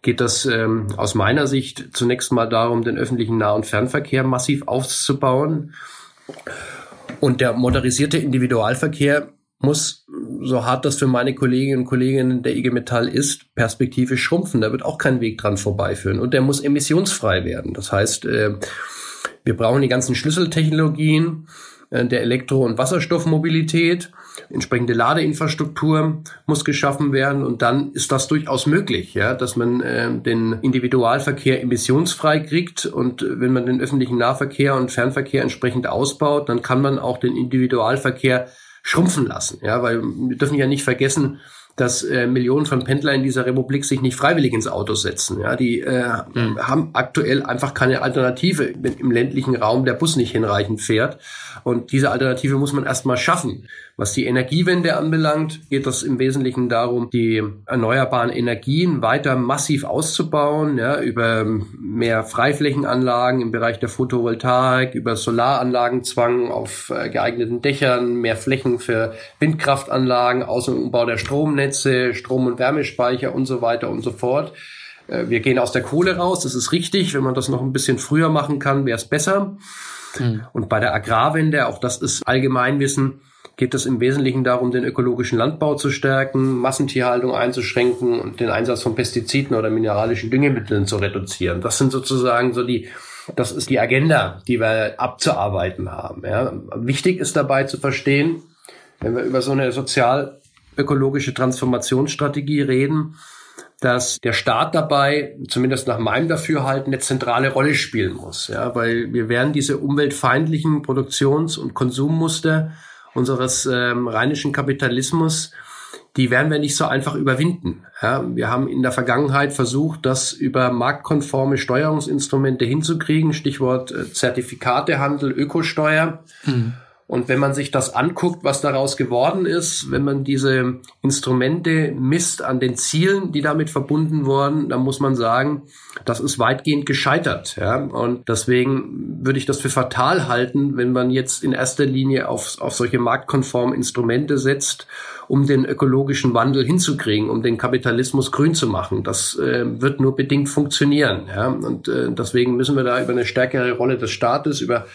geht das ähm, aus meiner Sicht zunächst mal darum, den öffentlichen Nah- und Fernverkehr massiv aufzubauen. Und der motorisierte Individualverkehr muss, so hart das für meine Kolleginnen und Kollegen der IG Metall ist, perspektivisch schrumpfen. Da wird auch kein Weg dran vorbeiführen. Und der muss emissionsfrei werden. Das heißt, äh, wir brauchen die ganzen Schlüsseltechnologien der Elektro- und Wasserstoffmobilität. Entsprechende Ladeinfrastruktur muss geschaffen werden und dann ist das durchaus möglich, ja, dass man äh, den Individualverkehr emissionsfrei kriegt und wenn man den öffentlichen Nahverkehr und Fernverkehr entsprechend ausbaut, dann kann man auch den Individualverkehr schrumpfen lassen, ja, weil wir dürfen ja nicht vergessen, dass äh, Millionen von Pendlern in dieser Republik sich nicht freiwillig ins Auto setzen. Ja, die äh, mhm. haben aktuell einfach keine Alternative, wenn im ländlichen Raum der Bus nicht hinreichend fährt. Und diese Alternative muss man erstmal schaffen. Was die Energiewende anbelangt, geht es im Wesentlichen darum, die erneuerbaren Energien weiter massiv auszubauen, ja, über mehr Freiflächenanlagen im Bereich der Photovoltaik, über Solaranlagenzwang auf äh, geeigneten Dächern, mehr Flächen für Windkraftanlagen, Aus- und Umbau der Stromnetze, Strom- und Wärmespeicher und so weiter und so fort. Äh, wir gehen aus der Kohle raus, das ist richtig. Wenn man das noch ein bisschen früher machen kann, wäre es besser. Mhm. Und bei der Agrarwende, auch das ist Allgemeinwissen, geht es im Wesentlichen darum, den ökologischen Landbau zu stärken, Massentierhaltung einzuschränken und den Einsatz von Pestiziden oder mineralischen Düngemitteln zu reduzieren. Das sind sozusagen so die, das ist die Agenda, die wir abzuarbeiten haben. Ja. Wichtig ist dabei zu verstehen, wenn wir über so eine sozial-ökologische Transformationsstrategie reden, dass der Staat dabei, zumindest nach meinem Dafürhalten, eine zentrale Rolle spielen muss. Ja, weil wir werden diese umweltfeindlichen Produktions- und Konsummuster unseres ähm, rheinischen Kapitalismus, die werden wir nicht so einfach überwinden. Ja, wir haben in der Vergangenheit versucht, das über marktkonforme Steuerungsinstrumente hinzukriegen, Stichwort äh, Zertifikatehandel, Ökosteuer. Mhm. Und wenn man sich das anguckt, was daraus geworden ist, wenn man diese Instrumente misst an den Zielen, die damit verbunden wurden, dann muss man sagen, das ist weitgehend gescheitert. Ja? Und deswegen würde ich das für fatal halten, wenn man jetzt in erster Linie auf, auf solche marktkonformen Instrumente setzt, um den ökologischen Wandel hinzukriegen, um den Kapitalismus grün zu machen. Das äh, wird nur bedingt funktionieren. Ja? Und äh, deswegen müssen wir da über eine stärkere Rolle des Staates, über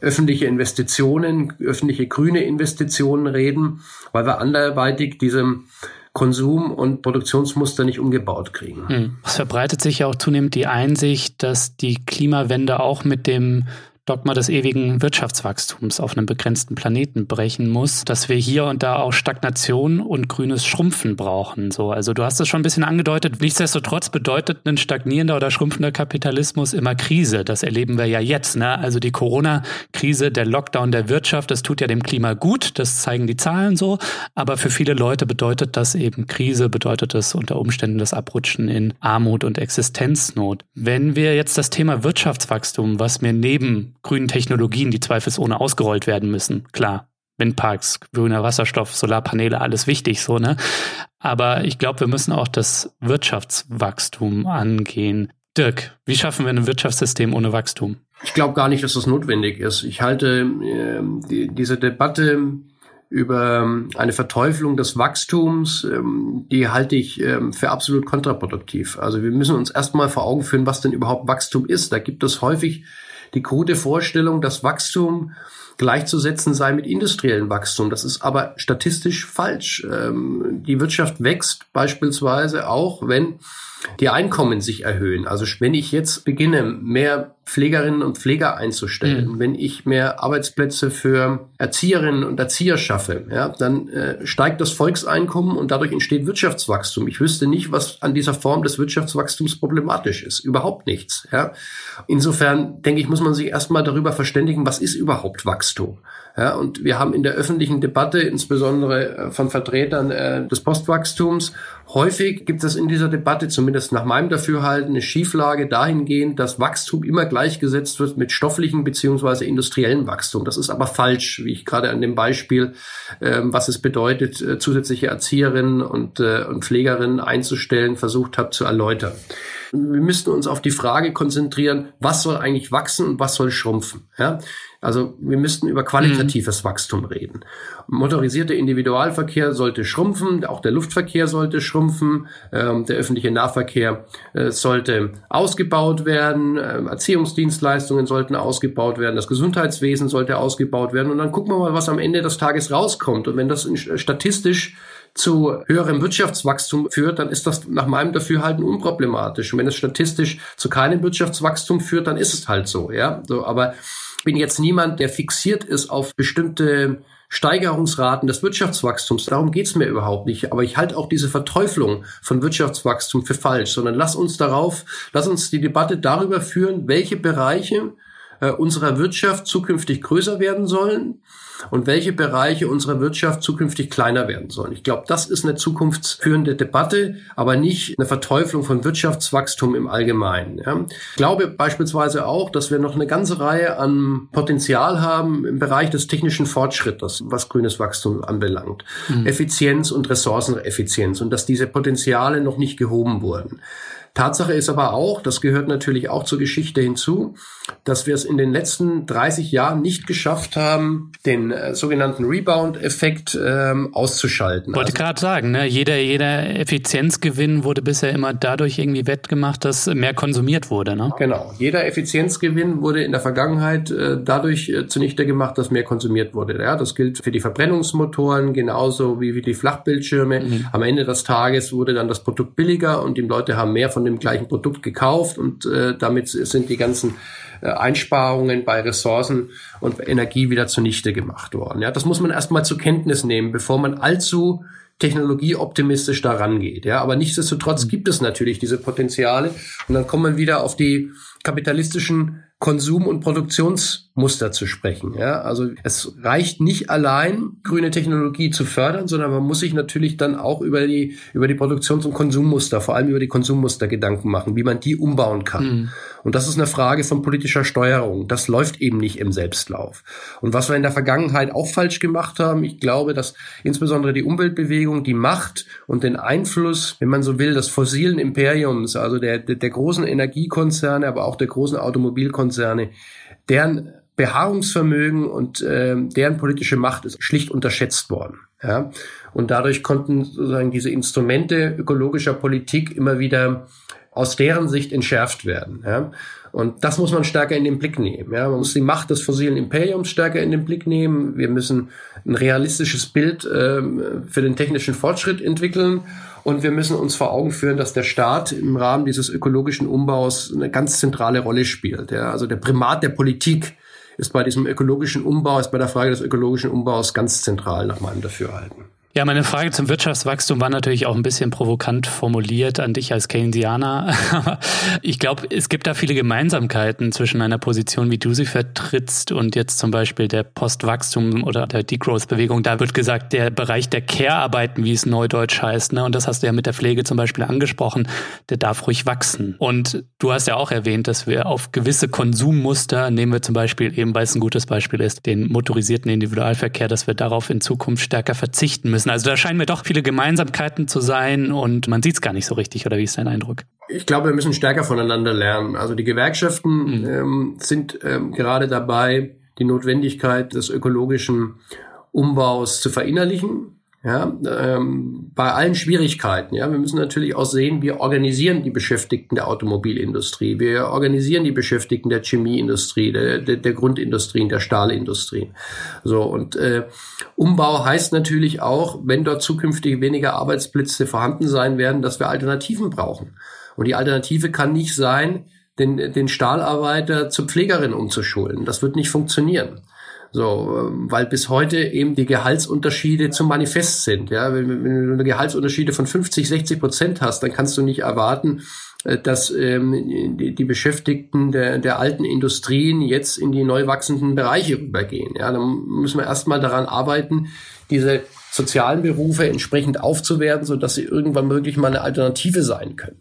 öffentliche Investitionen, öffentliche grüne Investitionen reden, weil wir anderweitig diesem Konsum- und Produktionsmuster nicht umgebaut kriegen. Hm. Es verbreitet sich ja auch zunehmend die Einsicht, dass die Klimawende auch mit dem Dogma des ewigen Wirtschaftswachstums auf einem begrenzten Planeten brechen muss, dass wir hier und da auch Stagnation und grünes Schrumpfen brauchen. So, also du hast es schon ein bisschen angedeutet. Nichtsdestotrotz bedeutet ein stagnierender oder schrumpfender Kapitalismus immer Krise. Das erleben wir ja jetzt. Ne? Also die Corona-Krise, der Lockdown der Wirtschaft, das tut ja dem Klima gut. Das zeigen die Zahlen so. Aber für viele Leute bedeutet das eben Krise, bedeutet es unter Umständen das Abrutschen in Armut und Existenznot. Wenn wir jetzt das Thema Wirtschaftswachstum, was mir neben grünen Technologien, die zweifelsohne ausgerollt werden müssen. Klar, Windparks, grüner Wasserstoff, Solarpaneele, alles wichtig, so, ne? Aber ich glaube, wir müssen auch das Wirtschaftswachstum angehen. Dirk, wie schaffen wir ein Wirtschaftssystem ohne Wachstum? Ich glaube gar nicht, dass das notwendig ist. Ich halte äh, die, diese Debatte über ähm, eine Verteufelung des Wachstums, ähm, die halte ich ähm, für absolut kontraproduktiv. Also wir müssen uns erstmal vor Augen führen, was denn überhaupt Wachstum ist. Da gibt es häufig die krude Vorstellung, dass Wachstum gleichzusetzen sei mit industriellem Wachstum. Das ist aber statistisch falsch. Ähm, die Wirtschaft wächst beispielsweise auch, wenn die Einkommen sich erhöhen. Also wenn ich jetzt beginne, mehr Pflegerinnen und Pfleger einzustellen, mhm. wenn ich mehr Arbeitsplätze für Erzieherinnen und Erzieher schaffe, ja, dann äh, steigt das Volkseinkommen und dadurch entsteht Wirtschaftswachstum. Ich wüsste nicht, was an dieser Form des Wirtschaftswachstums problematisch ist. Überhaupt nichts. Ja. Insofern denke ich, muss man sich erstmal darüber verständigen, was ist überhaupt Wachstum. Ja, und wir haben in der öffentlichen Debatte, insbesondere äh, von Vertretern äh, des Postwachstums Häufig gibt es in dieser Debatte, zumindest nach meinem Dafürhalten, eine Schieflage dahingehend, dass Wachstum immer gleichgesetzt wird mit stofflichen beziehungsweise industriellen Wachstum. Das ist aber falsch, wie ich gerade an dem Beispiel, ähm, was es bedeutet, äh, zusätzliche Erzieherinnen und, äh, und Pflegerinnen einzustellen, versucht habe zu erläutern wir müssten uns auf die Frage konzentrieren, was soll eigentlich wachsen und was soll schrumpfen. Ja? Also wir müssten über qualitatives mhm. Wachstum reden. Motorisierter Individualverkehr sollte schrumpfen, auch der Luftverkehr sollte schrumpfen, ähm, der öffentliche Nahverkehr äh, sollte ausgebaut werden, äh, Erziehungsdienstleistungen sollten ausgebaut werden, das Gesundheitswesen sollte ausgebaut werden und dann gucken wir mal, was am Ende des Tages rauskommt. Und wenn das statistisch zu höherem Wirtschaftswachstum führt, dann ist das nach meinem Dafürhalten unproblematisch. Und wenn es statistisch zu keinem Wirtschaftswachstum führt, dann ist es halt so, ja. So, aber bin jetzt niemand, der fixiert ist auf bestimmte Steigerungsraten des Wirtschaftswachstums. Darum geht's mir überhaupt nicht. Aber ich halte auch diese Verteuflung von Wirtschaftswachstum für falsch, sondern lass uns darauf, lass uns die Debatte darüber führen, welche Bereiche äh, unserer Wirtschaft zukünftig größer werden sollen und welche Bereiche unserer Wirtschaft zukünftig kleiner werden sollen. Ich glaube, das ist eine zukunftsführende Debatte, aber nicht eine Verteuflung von Wirtschaftswachstum im Allgemeinen. Ja. Ich glaube beispielsweise auch, dass wir noch eine ganze Reihe an Potenzial haben im Bereich des technischen Fortschrittes, was grünes Wachstum anbelangt. Mhm. Effizienz und Ressourceneffizienz und dass diese Potenziale noch nicht gehoben wurden. Tatsache ist aber auch, das gehört natürlich auch zur Geschichte hinzu, dass wir es in den letzten 30 Jahren nicht geschafft haben, den äh, sogenannten Rebound-Effekt ähm, auszuschalten. Wollte also, gerade sagen, ne? jeder, jeder Effizienzgewinn wurde bisher immer dadurch irgendwie wettgemacht, dass mehr konsumiert wurde. Ne? Genau, jeder Effizienzgewinn wurde in der Vergangenheit äh, dadurch äh, zunichte gemacht, dass mehr konsumiert wurde. Ja, das gilt für die Verbrennungsmotoren genauso wie für die Flachbildschirme. Mhm. Am Ende des Tages wurde dann das Produkt billiger und die Leute haben mehr von von dem gleichen Produkt gekauft und äh, damit sind die ganzen äh, Einsparungen bei Ressourcen und Energie wieder zunichte gemacht worden. Ja, das muss man erstmal zur Kenntnis nehmen, bevor man allzu technologieoptimistisch daran geht. Ja, aber nichtsdestotrotz gibt es natürlich diese Potenziale und dann kommt man wieder auf die kapitalistischen Konsum- und Produktionsmuster zu sprechen. Ja, also es reicht nicht allein, grüne Technologie zu fördern, sondern man muss sich natürlich dann auch über die, über die Produktions- und Konsummuster, vor allem über die Konsummuster Gedanken machen, wie man die umbauen kann. Mhm. Und das ist eine Frage von politischer Steuerung. Das läuft eben nicht im Selbstlauf. Und was wir in der Vergangenheit auch falsch gemacht haben, ich glaube, dass insbesondere die Umweltbewegung die Macht und den Einfluss, wenn man so will, des fossilen Imperiums, also der, der, großen Energiekonzerne, aber auch der großen Automobilkonzerne, deren Beharrungsvermögen und äh, deren politische Macht ist schlicht unterschätzt worden. Ja? Und dadurch konnten sozusagen diese Instrumente ökologischer Politik immer wieder aus deren Sicht entschärft werden. Ja? Und das muss man stärker in den Blick nehmen. Ja? Man muss die Macht des fossilen Imperiums stärker in den Blick nehmen. Wir müssen ein realistisches Bild ähm, für den technischen Fortschritt entwickeln. Und wir müssen uns vor Augen führen, dass der Staat im Rahmen dieses ökologischen Umbaus eine ganz zentrale Rolle spielt. Ja? Also der Primat der Politik ist bei diesem ökologischen Umbau, ist bei der Frage des ökologischen Umbaus ganz zentral nach meinem Dafürhalten. Ja, meine Frage zum Wirtschaftswachstum war natürlich auch ein bisschen provokant formuliert an dich als Keynesianer. ich glaube, es gibt da viele Gemeinsamkeiten zwischen einer Position, wie du sie vertrittst, und jetzt zum Beispiel der Postwachstum oder der Degrowth-Bewegung. Da wird gesagt, der Bereich der Care-Arbeiten, wie es neudeutsch heißt, ne, und das hast du ja mit der Pflege zum Beispiel angesprochen, der darf ruhig wachsen. Und du hast ja auch erwähnt, dass wir auf gewisse Konsummuster, nehmen wir zum Beispiel eben, weil es ein gutes Beispiel ist, den motorisierten Individualverkehr, dass wir darauf in Zukunft stärker verzichten müssen müssen. Also da scheinen mir doch viele Gemeinsamkeiten zu sein und man sieht es gar nicht so richtig, oder wie ist dein Eindruck? Ich glaube, wir müssen stärker voneinander lernen. Also die Gewerkschaften mhm. ähm, sind ähm, gerade dabei, die Notwendigkeit des ökologischen Umbaus zu verinnerlichen. Ja, ähm, bei allen Schwierigkeiten. Ja, wir müssen natürlich auch sehen, wir organisieren die Beschäftigten der Automobilindustrie, wir organisieren die Beschäftigten der Chemieindustrie, der, der, der Grundindustrien, der Stahlindustrie. So und äh, Umbau heißt natürlich auch, wenn dort zukünftig weniger Arbeitsplätze vorhanden sein werden, dass wir Alternativen brauchen. Und die Alternative kann nicht sein, den, den Stahlarbeiter zur Pflegerin umzuschulen. Das wird nicht funktionieren. So, weil bis heute eben die Gehaltsunterschiede zum Manifest sind. Ja, wenn, wenn du eine Gehaltsunterschiede von 50, 60 Prozent hast, dann kannst du nicht erwarten, äh, dass ähm, die, die Beschäftigten der, der alten Industrien jetzt in die neu wachsenden Bereiche übergehen. Ja, dann müssen wir erstmal daran arbeiten, diese sozialen Berufe entsprechend aufzuwerten, so dass sie irgendwann möglich mal eine Alternative sein können.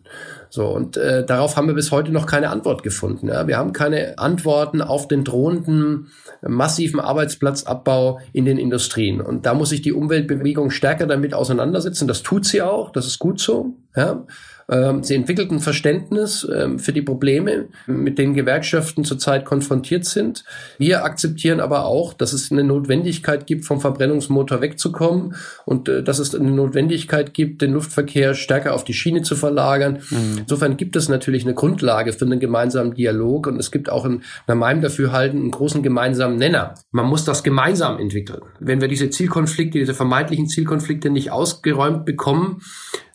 So, und äh, darauf haben wir bis heute noch keine Antwort gefunden. Ja. Wir haben keine Antworten auf den drohenden massiven Arbeitsplatzabbau in den Industrien. Und da muss sich die Umweltbewegung stärker damit auseinandersetzen. Das tut sie auch, das ist gut so. Ja. Ähm, sie entwickelt ein Verständnis ähm, für die Probleme, mit denen Gewerkschaften zurzeit konfrontiert sind. Wir akzeptieren aber auch, dass es eine Notwendigkeit gibt, vom Verbrennungsmotor wegzukommen und äh, dass es eine Notwendigkeit gibt, den Luftverkehr stärker auf die Schiene zu verlagern. Mhm. Insofern gibt es natürlich eine Grundlage für einen gemeinsamen Dialog und es gibt auch in, nach meinem Dafürhalten einen großen gemeinsamen Nenner. Man muss das gemeinsam entwickeln. Wenn wir diese Zielkonflikte, diese vermeintlichen Zielkonflikte nicht ausgeräumt bekommen,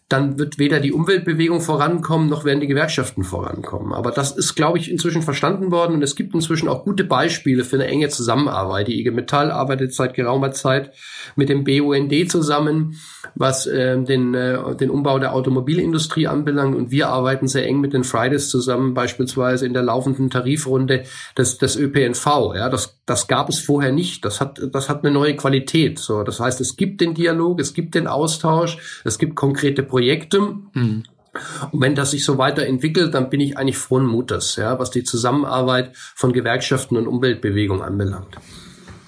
dann wird weder die Umweltbewegung vorankommen, noch werden die Gewerkschaften vorankommen. Aber das ist, glaube ich, inzwischen verstanden worden und es gibt inzwischen auch gute Beispiele für eine enge Zusammenarbeit. Die IG Metall arbeitet seit geraumer Zeit mit dem BUND zusammen, was äh, den, äh, den Umbau der Automobilindustrie anbelangt und wir arbeiten sehr eng mit den Fridays zusammen, beispielsweise in der laufenden Tarifrunde des, des ÖPNV. Ja, das, das gab es vorher nicht. Das hat, das hat eine neue Qualität. So, das heißt, es gibt den Dialog, es gibt den Austausch, es gibt konkrete Projekte Projekte. Mhm. Und wenn das sich so weiterentwickelt, dann bin ich eigentlich frohen Mutes, ja, was die Zusammenarbeit von Gewerkschaften und Umweltbewegung anbelangt.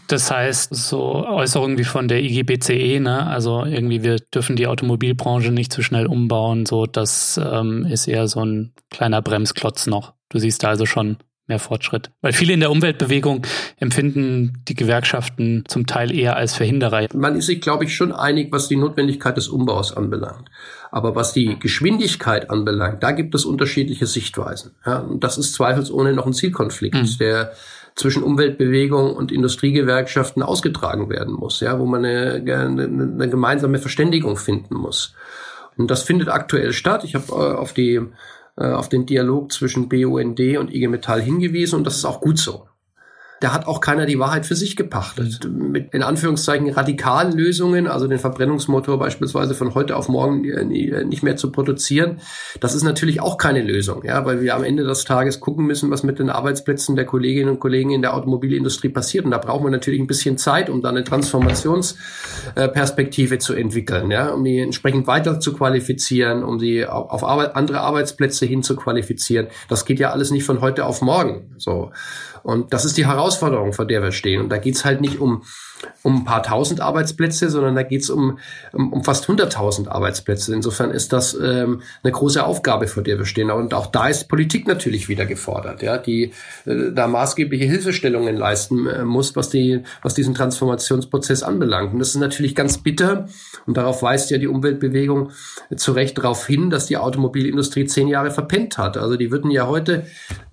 Das heißt, so Äußerungen wie von der IGBCE, ne, also irgendwie wir dürfen die Automobilbranche nicht zu schnell umbauen, so das ähm, ist eher so ein kleiner Bremsklotz noch. Du siehst da also schon mehr Fortschritt. Weil viele in der Umweltbewegung empfinden die Gewerkschaften zum Teil eher als Verhinderer. Man ist sich, glaube ich, schon einig, was die Notwendigkeit des Umbaus anbelangt. Aber was die Geschwindigkeit anbelangt, da gibt es unterschiedliche Sichtweisen. Ja, und das ist zweifelsohne noch ein Zielkonflikt, mhm. der zwischen Umweltbewegung und Industriegewerkschaften ausgetragen werden muss, ja, wo man eine, eine, eine gemeinsame Verständigung finden muss. Und das findet aktuell statt. Ich habe äh, auf die äh, auf den Dialog zwischen BUND und IG Metall hingewiesen und das ist auch gut so da hat auch keiner die Wahrheit für sich gepachtet. Mit in Anführungszeichen radikalen Lösungen, also den Verbrennungsmotor beispielsweise von heute auf morgen äh, äh, nicht mehr zu produzieren, das ist natürlich auch keine Lösung, ja, weil wir am Ende des Tages gucken müssen, was mit den Arbeitsplätzen der Kolleginnen und Kollegen in der Automobilindustrie passiert. Und da brauchen wir natürlich ein bisschen Zeit, um da eine Transformationsperspektive zu entwickeln, ja, um die entsprechend weiter zu qualifizieren, um sie auf andere Arbeitsplätze hin zu qualifizieren. Das geht ja alles nicht von heute auf morgen. So. Und das ist die Herausforderung, vor der wir stehen. Und da geht's halt nicht um um ein paar tausend Arbeitsplätze, sondern da geht es um, um, um fast hunderttausend Arbeitsplätze. Insofern ist das ähm, eine große Aufgabe, vor der wir stehen. Und auch da ist Politik natürlich wieder gefordert, ja, die äh, da maßgebliche Hilfestellungen leisten äh, muss, was die, was diesen Transformationsprozess anbelangt. Und das ist natürlich ganz bitter. Und darauf weist ja die Umweltbewegung zu Recht darauf hin, dass die Automobilindustrie zehn Jahre verpennt hat. Also die würden ja heute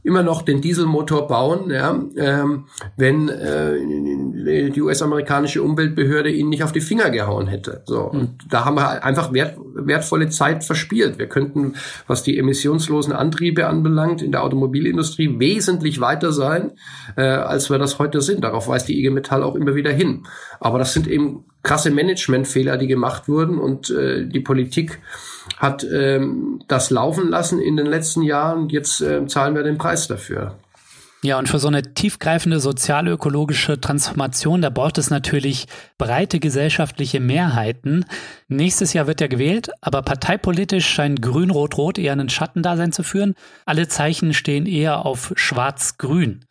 immer noch den Dieselmotor bauen, ja, ähm, wenn äh, die US-Amerikaner amerikanische Umweltbehörde ihnen nicht auf die Finger gehauen hätte. So. Und da haben wir einfach wert, wertvolle Zeit verspielt. Wir könnten, was die emissionslosen Antriebe anbelangt, in der Automobilindustrie wesentlich weiter sein, äh, als wir das heute sind. Darauf weist die IG Metall auch immer wieder hin. Aber das sind eben krasse Managementfehler, die gemacht wurden und äh, die Politik hat ähm, das laufen lassen in den letzten Jahren. Jetzt äh, zahlen wir den Preis dafür. Ja, und für so eine tiefgreifende sozialökologische Transformation, da braucht es natürlich breite gesellschaftliche Mehrheiten. Nächstes Jahr wird ja gewählt, aber parteipolitisch scheint Grün-Rot-Rot eher einen Schattendasein zu führen. Alle Zeichen stehen eher auf Schwarz-Grün.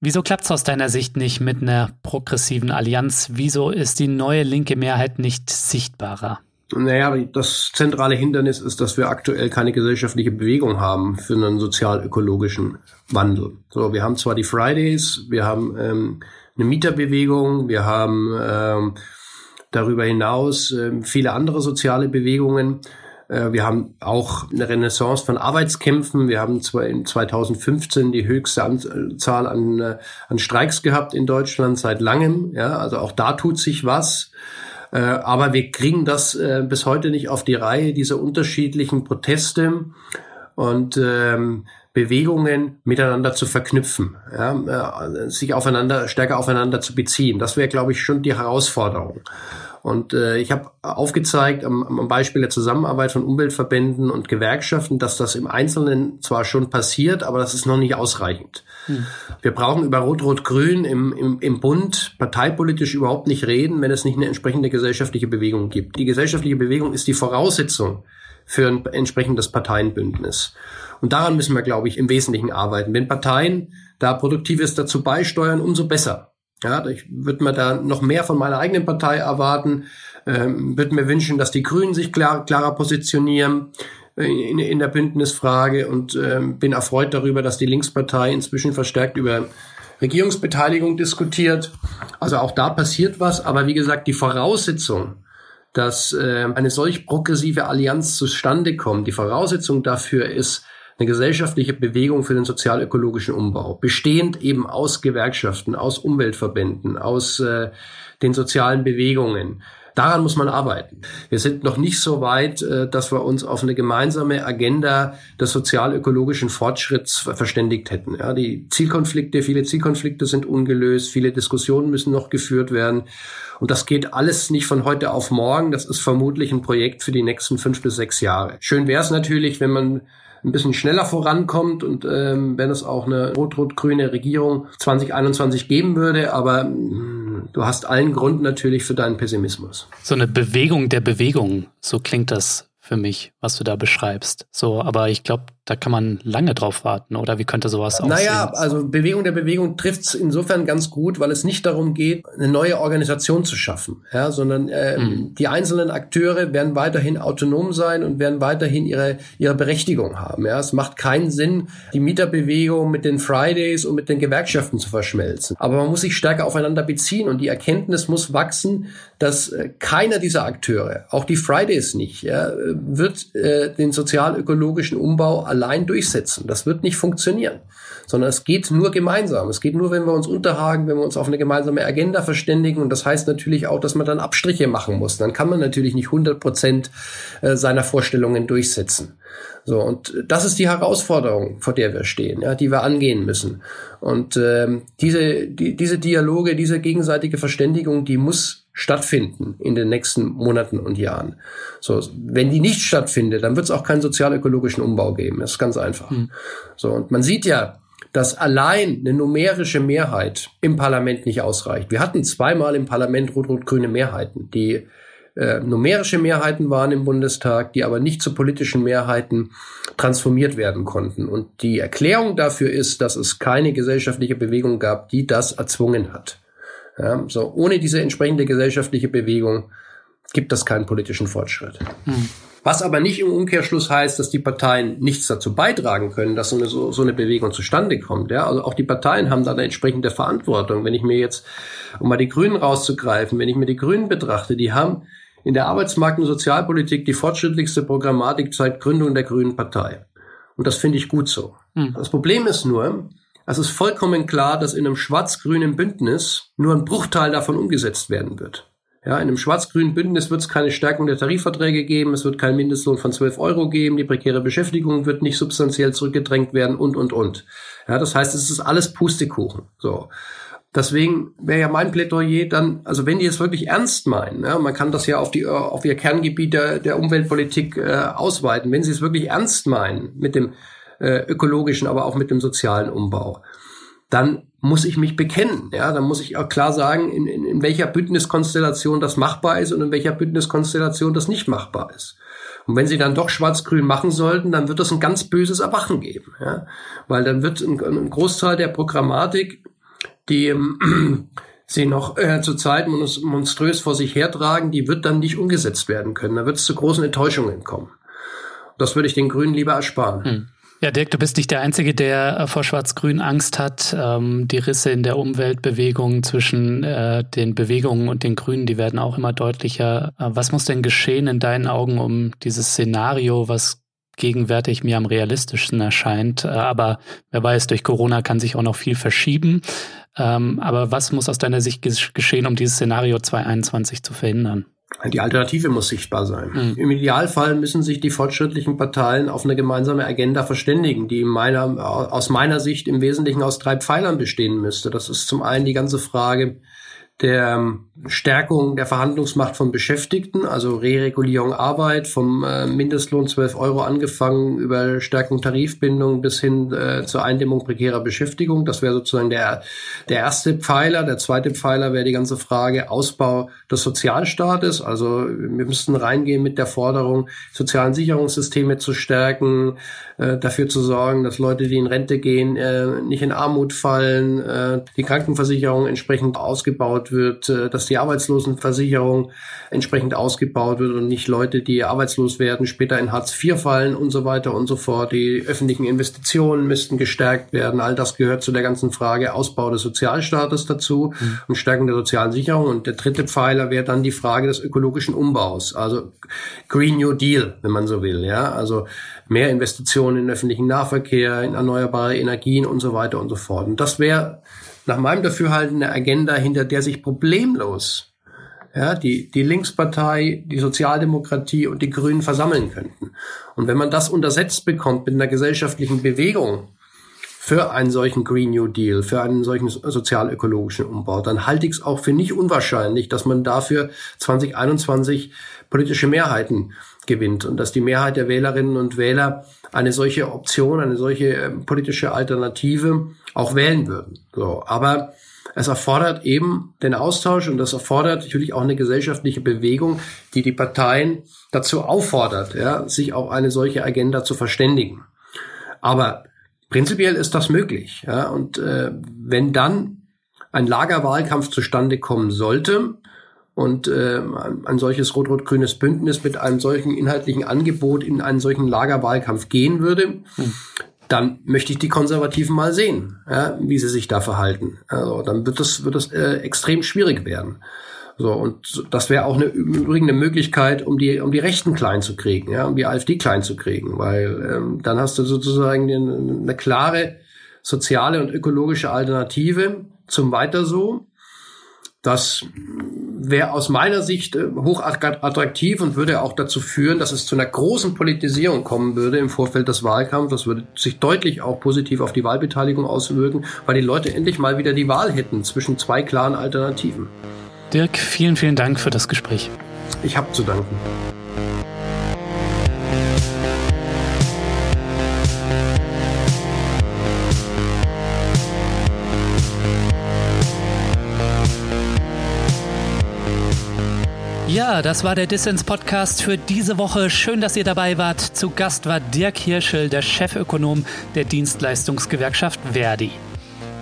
Wieso klappt es aus deiner Sicht nicht mit einer progressiven Allianz? Wieso ist die neue linke Mehrheit nicht sichtbarer? Naja, das zentrale Hindernis ist, dass wir aktuell keine gesellschaftliche Bewegung haben für einen sozial-ökologischen Wandel. So, wir haben zwar die Fridays, wir haben ähm, eine Mieterbewegung, wir haben ähm, darüber hinaus ähm, viele andere soziale Bewegungen. Äh, wir haben auch eine Renaissance von Arbeitskämpfen. Wir haben zwar in 2015 die höchste Anzahl an, äh, an Streiks gehabt in Deutschland seit langem. Ja, also auch da tut sich was. Äh, aber wir kriegen das äh, bis heute nicht auf die Reihe, diese unterschiedlichen Proteste und ähm, Bewegungen miteinander zu verknüpfen, ja, äh, sich aufeinander, stärker aufeinander zu beziehen. Das wäre, glaube ich, schon die Herausforderung. Und äh, ich habe aufgezeigt am, am Beispiel der Zusammenarbeit von Umweltverbänden und Gewerkschaften, dass das im Einzelnen zwar schon passiert, aber das ist noch nicht ausreichend. Hm. Wir brauchen über Rot-Rot-Grün im, im, im Bund parteipolitisch überhaupt nicht reden, wenn es nicht eine entsprechende gesellschaftliche Bewegung gibt. Die gesellschaftliche Bewegung ist die Voraussetzung für ein entsprechendes Parteienbündnis. Und daran müssen wir, glaube ich, im Wesentlichen arbeiten. Wenn Parteien da Produktives dazu beisteuern, umso besser. Ja, ich würde mir da noch mehr von meiner eigenen Partei erwarten, ähm, würde mir wünschen, dass die Grünen sich klar, klarer positionieren äh, in, in der Bündnisfrage und ähm, bin erfreut darüber, dass die Linkspartei inzwischen verstärkt über Regierungsbeteiligung diskutiert. Also auch da passiert was, aber wie gesagt, die Voraussetzung, dass äh, eine solch progressive Allianz zustande kommt, die Voraussetzung dafür ist, eine gesellschaftliche Bewegung für den sozialökologischen Umbau, bestehend eben aus Gewerkschaften, aus Umweltverbänden, aus äh, den sozialen Bewegungen. Daran muss man arbeiten. Wir sind noch nicht so weit, äh, dass wir uns auf eine gemeinsame Agenda des sozialökologischen Fortschritts verständigt hätten. Ja, die Zielkonflikte, viele Zielkonflikte sind ungelöst, viele Diskussionen müssen noch geführt werden. Und das geht alles nicht von heute auf morgen. Das ist vermutlich ein Projekt für die nächsten fünf bis sechs Jahre. Schön wäre es natürlich, wenn man ein bisschen schneller vorankommt und ähm, wenn es auch eine rot-rot-grüne Regierung 2021 geben würde. Aber mh, mm, du hast allen Grund natürlich für deinen Pessimismus. So eine Bewegung der Bewegung, so klingt das für mich, was du da beschreibst. So, aber ich glaube, da kann man lange drauf warten, oder wie könnte sowas aussehen? Naja, also Bewegung der Bewegung trifft es insofern ganz gut, weil es nicht darum geht, eine neue Organisation zu schaffen, ja, sondern äh, mhm. die einzelnen Akteure werden weiterhin autonom sein und werden weiterhin ihre, ihre Berechtigung haben. Ja. Es macht keinen Sinn, die Mieterbewegung mit den Fridays und mit den Gewerkschaften zu verschmelzen. Aber man muss sich stärker aufeinander beziehen und die Erkenntnis muss wachsen, dass äh, keiner dieser Akteure, auch die Fridays nicht, ja, wird äh, den sozial-ökologischen Umbau allein durchsetzen. Das wird nicht funktionieren, sondern es geht nur gemeinsam. Es geht nur, wenn wir uns unterhaken, wenn wir uns auf eine gemeinsame Agenda verständigen. Und das heißt natürlich auch, dass man dann Abstriche machen muss. Dann kann man natürlich nicht 100 Prozent äh, seiner Vorstellungen durchsetzen. So, und das ist die Herausforderung, vor der wir stehen, ja, die wir angehen müssen. Und ähm, diese, die, diese Dialoge, diese gegenseitige Verständigung, die muss stattfinden in den nächsten Monaten und Jahren. So, wenn die nicht stattfindet, dann wird es auch keinen sozialökologischen Umbau geben. Das ist ganz einfach. Mhm. So, und man sieht ja, dass allein eine numerische Mehrheit im Parlament nicht ausreicht. Wir hatten zweimal im Parlament rot-rot-grüne Mehrheiten, die äh, numerische Mehrheiten waren im Bundestag, die aber nicht zu politischen Mehrheiten transformiert werden konnten. Und die Erklärung dafür ist, dass es keine gesellschaftliche Bewegung gab, die das erzwungen hat. Ja, so ohne diese entsprechende gesellschaftliche Bewegung gibt es keinen politischen Fortschritt. Hm. Was aber nicht im Umkehrschluss heißt, dass die Parteien nichts dazu beitragen können, dass so eine, so, so eine Bewegung zustande kommt. Ja? Also auch die Parteien haben da eine entsprechende Verantwortung. Wenn ich mir jetzt, um mal die Grünen rauszugreifen, wenn ich mir die Grünen betrachte, die haben in der Arbeitsmarkt- und Sozialpolitik die fortschrittlichste Programmatik seit Gründung der Grünen Partei. Und das finde ich gut so. Hm. Das Problem ist nur, es ist vollkommen klar, dass in einem schwarz-grünen Bündnis nur ein Bruchteil davon umgesetzt werden wird. Ja, in einem schwarz-grünen Bündnis wird es keine Stärkung der Tarifverträge geben, es wird keinen Mindestlohn von 12 Euro geben, die prekäre Beschäftigung wird nicht substanziell zurückgedrängt werden und, und, und. Ja, das heißt, es ist alles Pustekuchen. So. Deswegen wäre ja mein Plädoyer dann, also wenn die es wirklich ernst meinen, ja, man kann das ja auf die auf ihr Kerngebiet der, der Umweltpolitik äh, ausweiten, wenn sie es wirklich ernst meinen mit dem äh, ökologischen, aber auch mit dem sozialen Umbau, dann muss ich mich bekennen. Ja, dann muss ich auch klar sagen, in, in, in welcher Bündniskonstellation das machbar ist und in welcher Bündniskonstellation das nicht machbar ist. Und wenn sie dann doch schwarz-grün machen sollten, dann wird es ein ganz böses Erwachen geben. Ja? Weil dann wird ein, ein Großteil der Programmatik, die ähm, sie noch äh, zurzeit monströs vor sich hertragen, die wird dann nicht umgesetzt werden können. Da wird es zu großen Enttäuschungen kommen. Das würde ich den Grünen lieber ersparen. Hm. Ja, Dirk, du bist nicht der Einzige, der äh, vor Schwarz-Grün Angst hat. Ähm, die Risse in der Umweltbewegung zwischen äh, den Bewegungen und den Grünen, die werden auch immer deutlicher. Äh, was muss denn geschehen in deinen Augen, um dieses Szenario, was gegenwärtig mir am realistischsten erscheint, äh, aber wer weiß, durch Corona kann sich auch noch viel verschieben. Ähm, aber was muss aus deiner Sicht geschehen, um dieses Szenario 2021 zu verhindern? Die Alternative muss sichtbar sein. Mhm. Im Idealfall müssen sich die fortschrittlichen Parteien auf eine gemeinsame Agenda verständigen, die meiner, aus meiner Sicht im Wesentlichen aus drei Pfeilern bestehen müsste. Das ist zum einen die ganze Frage der ähm, Stärkung der Verhandlungsmacht von Beschäftigten, also Re-Regulierung Arbeit, vom äh, Mindestlohn 12 Euro angefangen über Stärkung Tarifbindung bis hin äh, zur Eindämmung prekärer Beschäftigung. Das wäre sozusagen der, der erste Pfeiler. Der zweite Pfeiler wäre die ganze Frage Ausbau des Sozialstaates. Also wir müssten reingehen mit der Forderung, sozialen Sicherungssysteme zu stärken, äh, dafür zu sorgen, dass Leute, die in Rente gehen, äh, nicht in Armut fallen, äh, die Krankenversicherung entsprechend ausgebaut wird, äh, dass die Arbeitslosenversicherung entsprechend ausgebaut wird und nicht Leute, die arbeitslos werden, später in Hartz IV fallen und so weiter und so fort. Die öffentlichen Investitionen müssten gestärkt werden. All das gehört zu der ganzen Frage Ausbau des Sozialstaates dazu mhm. und Stärken der sozialen Sicherung. Und der dritte Pfeiler wäre dann die Frage des ökologischen Umbaus, also Green New Deal, wenn man so will. Ja, also mehr Investitionen in öffentlichen Nahverkehr, in erneuerbare Energien und so weiter und so fort. Und das wäre nach meinem Dafürhalten eine Agenda, hinter der sich problemlos ja, die, die Linkspartei, die Sozialdemokratie und die Grünen versammeln könnten. Und wenn man das untersetzt bekommt mit einer gesellschaftlichen Bewegung für einen solchen Green New Deal, für einen solchen sozialökologischen Umbau, dann halte ich es auch für nicht unwahrscheinlich, dass man dafür 2021 politische Mehrheiten gewinnt und dass die Mehrheit der Wählerinnen und Wähler eine solche Option, eine solche äh, politische Alternative auch wählen würden. So, aber es erfordert eben den Austausch und das erfordert natürlich auch eine gesellschaftliche Bewegung, die die Parteien dazu auffordert, ja, sich auf eine solche Agenda zu verständigen. Aber prinzipiell ist das möglich. Ja, und äh, wenn dann ein Lagerwahlkampf zustande kommen sollte, und äh, ein solches rot-rot-grünes Bündnis mit einem solchen inhaltlichen Angebot in einen solchen Lagerwahlkampf gehen würde, hm dann möchte ich die Konservativen mal sehen, ja, wie sie sich da verhalten. Also dann wird es wird es äh, extrem schwierig werden. So und das wäre auch eine übrigens eine Möglichkeit, um die um die Rechten klein zu kriegen, ja, um die AfD klein zu kriegen, weil ähm, dann hast du sozusagen eine, eine klare soziale und ökologische Alternative zum Weiter so. Das wäre aus meiner Sicht äh, hoch attraktiv und würde auch dazu führen, dass es zu einer großen Politisierung kommen würde im Vorfeld des Wahlkampfs. Das würde sich deutlich auch positiv auf die Wahlbeteiligung auswirken, weil die Leute endlich mal wieder die Wahl hätten zwischen zwei klaren Alternativen. Dirk, vielen, vielen Dank für das Gespräch. Ich habe zu danken. Ja, das war der Dissens Podcast für diese Woche. Schön, dass ihr dabei wart. Zu Gast war Dirk Hirschel, der Chefökonom der Dienstleistungsgewerkschaft Verdi.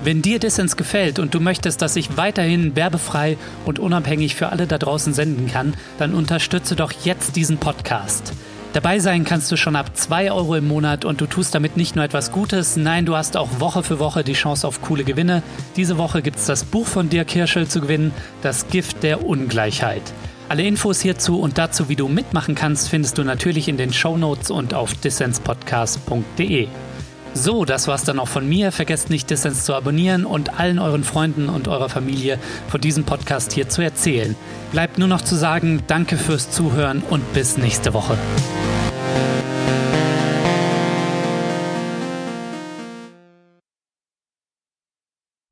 Wenn dir Dissens gefällt und du möchtest, dass ich weiterhin werbefrei und unabhängig für alle da draußen senden kann, dann unterstütze doch jetzt diesen Podcast. Dabei sein kannst du schon ab 2 Euro im Monat und du tust damit nicht nur etwas Gutes, nein, du hast auch Woche für Woche die Chance auf coole Gewinne. Diese Woche gibt es das Buch von Dirk Hirschel zu gewinnen, Das Gift der Ungleichheit. Alle Infos hierzu und dazu, wie du mitmachen kannst, findest du natürlich in den Show Notes und auf dissenspodcast.de. So, das war's dann auch von mir. Vergesst nicht, Dissens zu abonnieren und allen euren Freunden und eurer Familie von diesem Podcast hier zu erzählen. Bleibt nur noch zu sagen, danke fürs Zuhören und bis nächste Woche.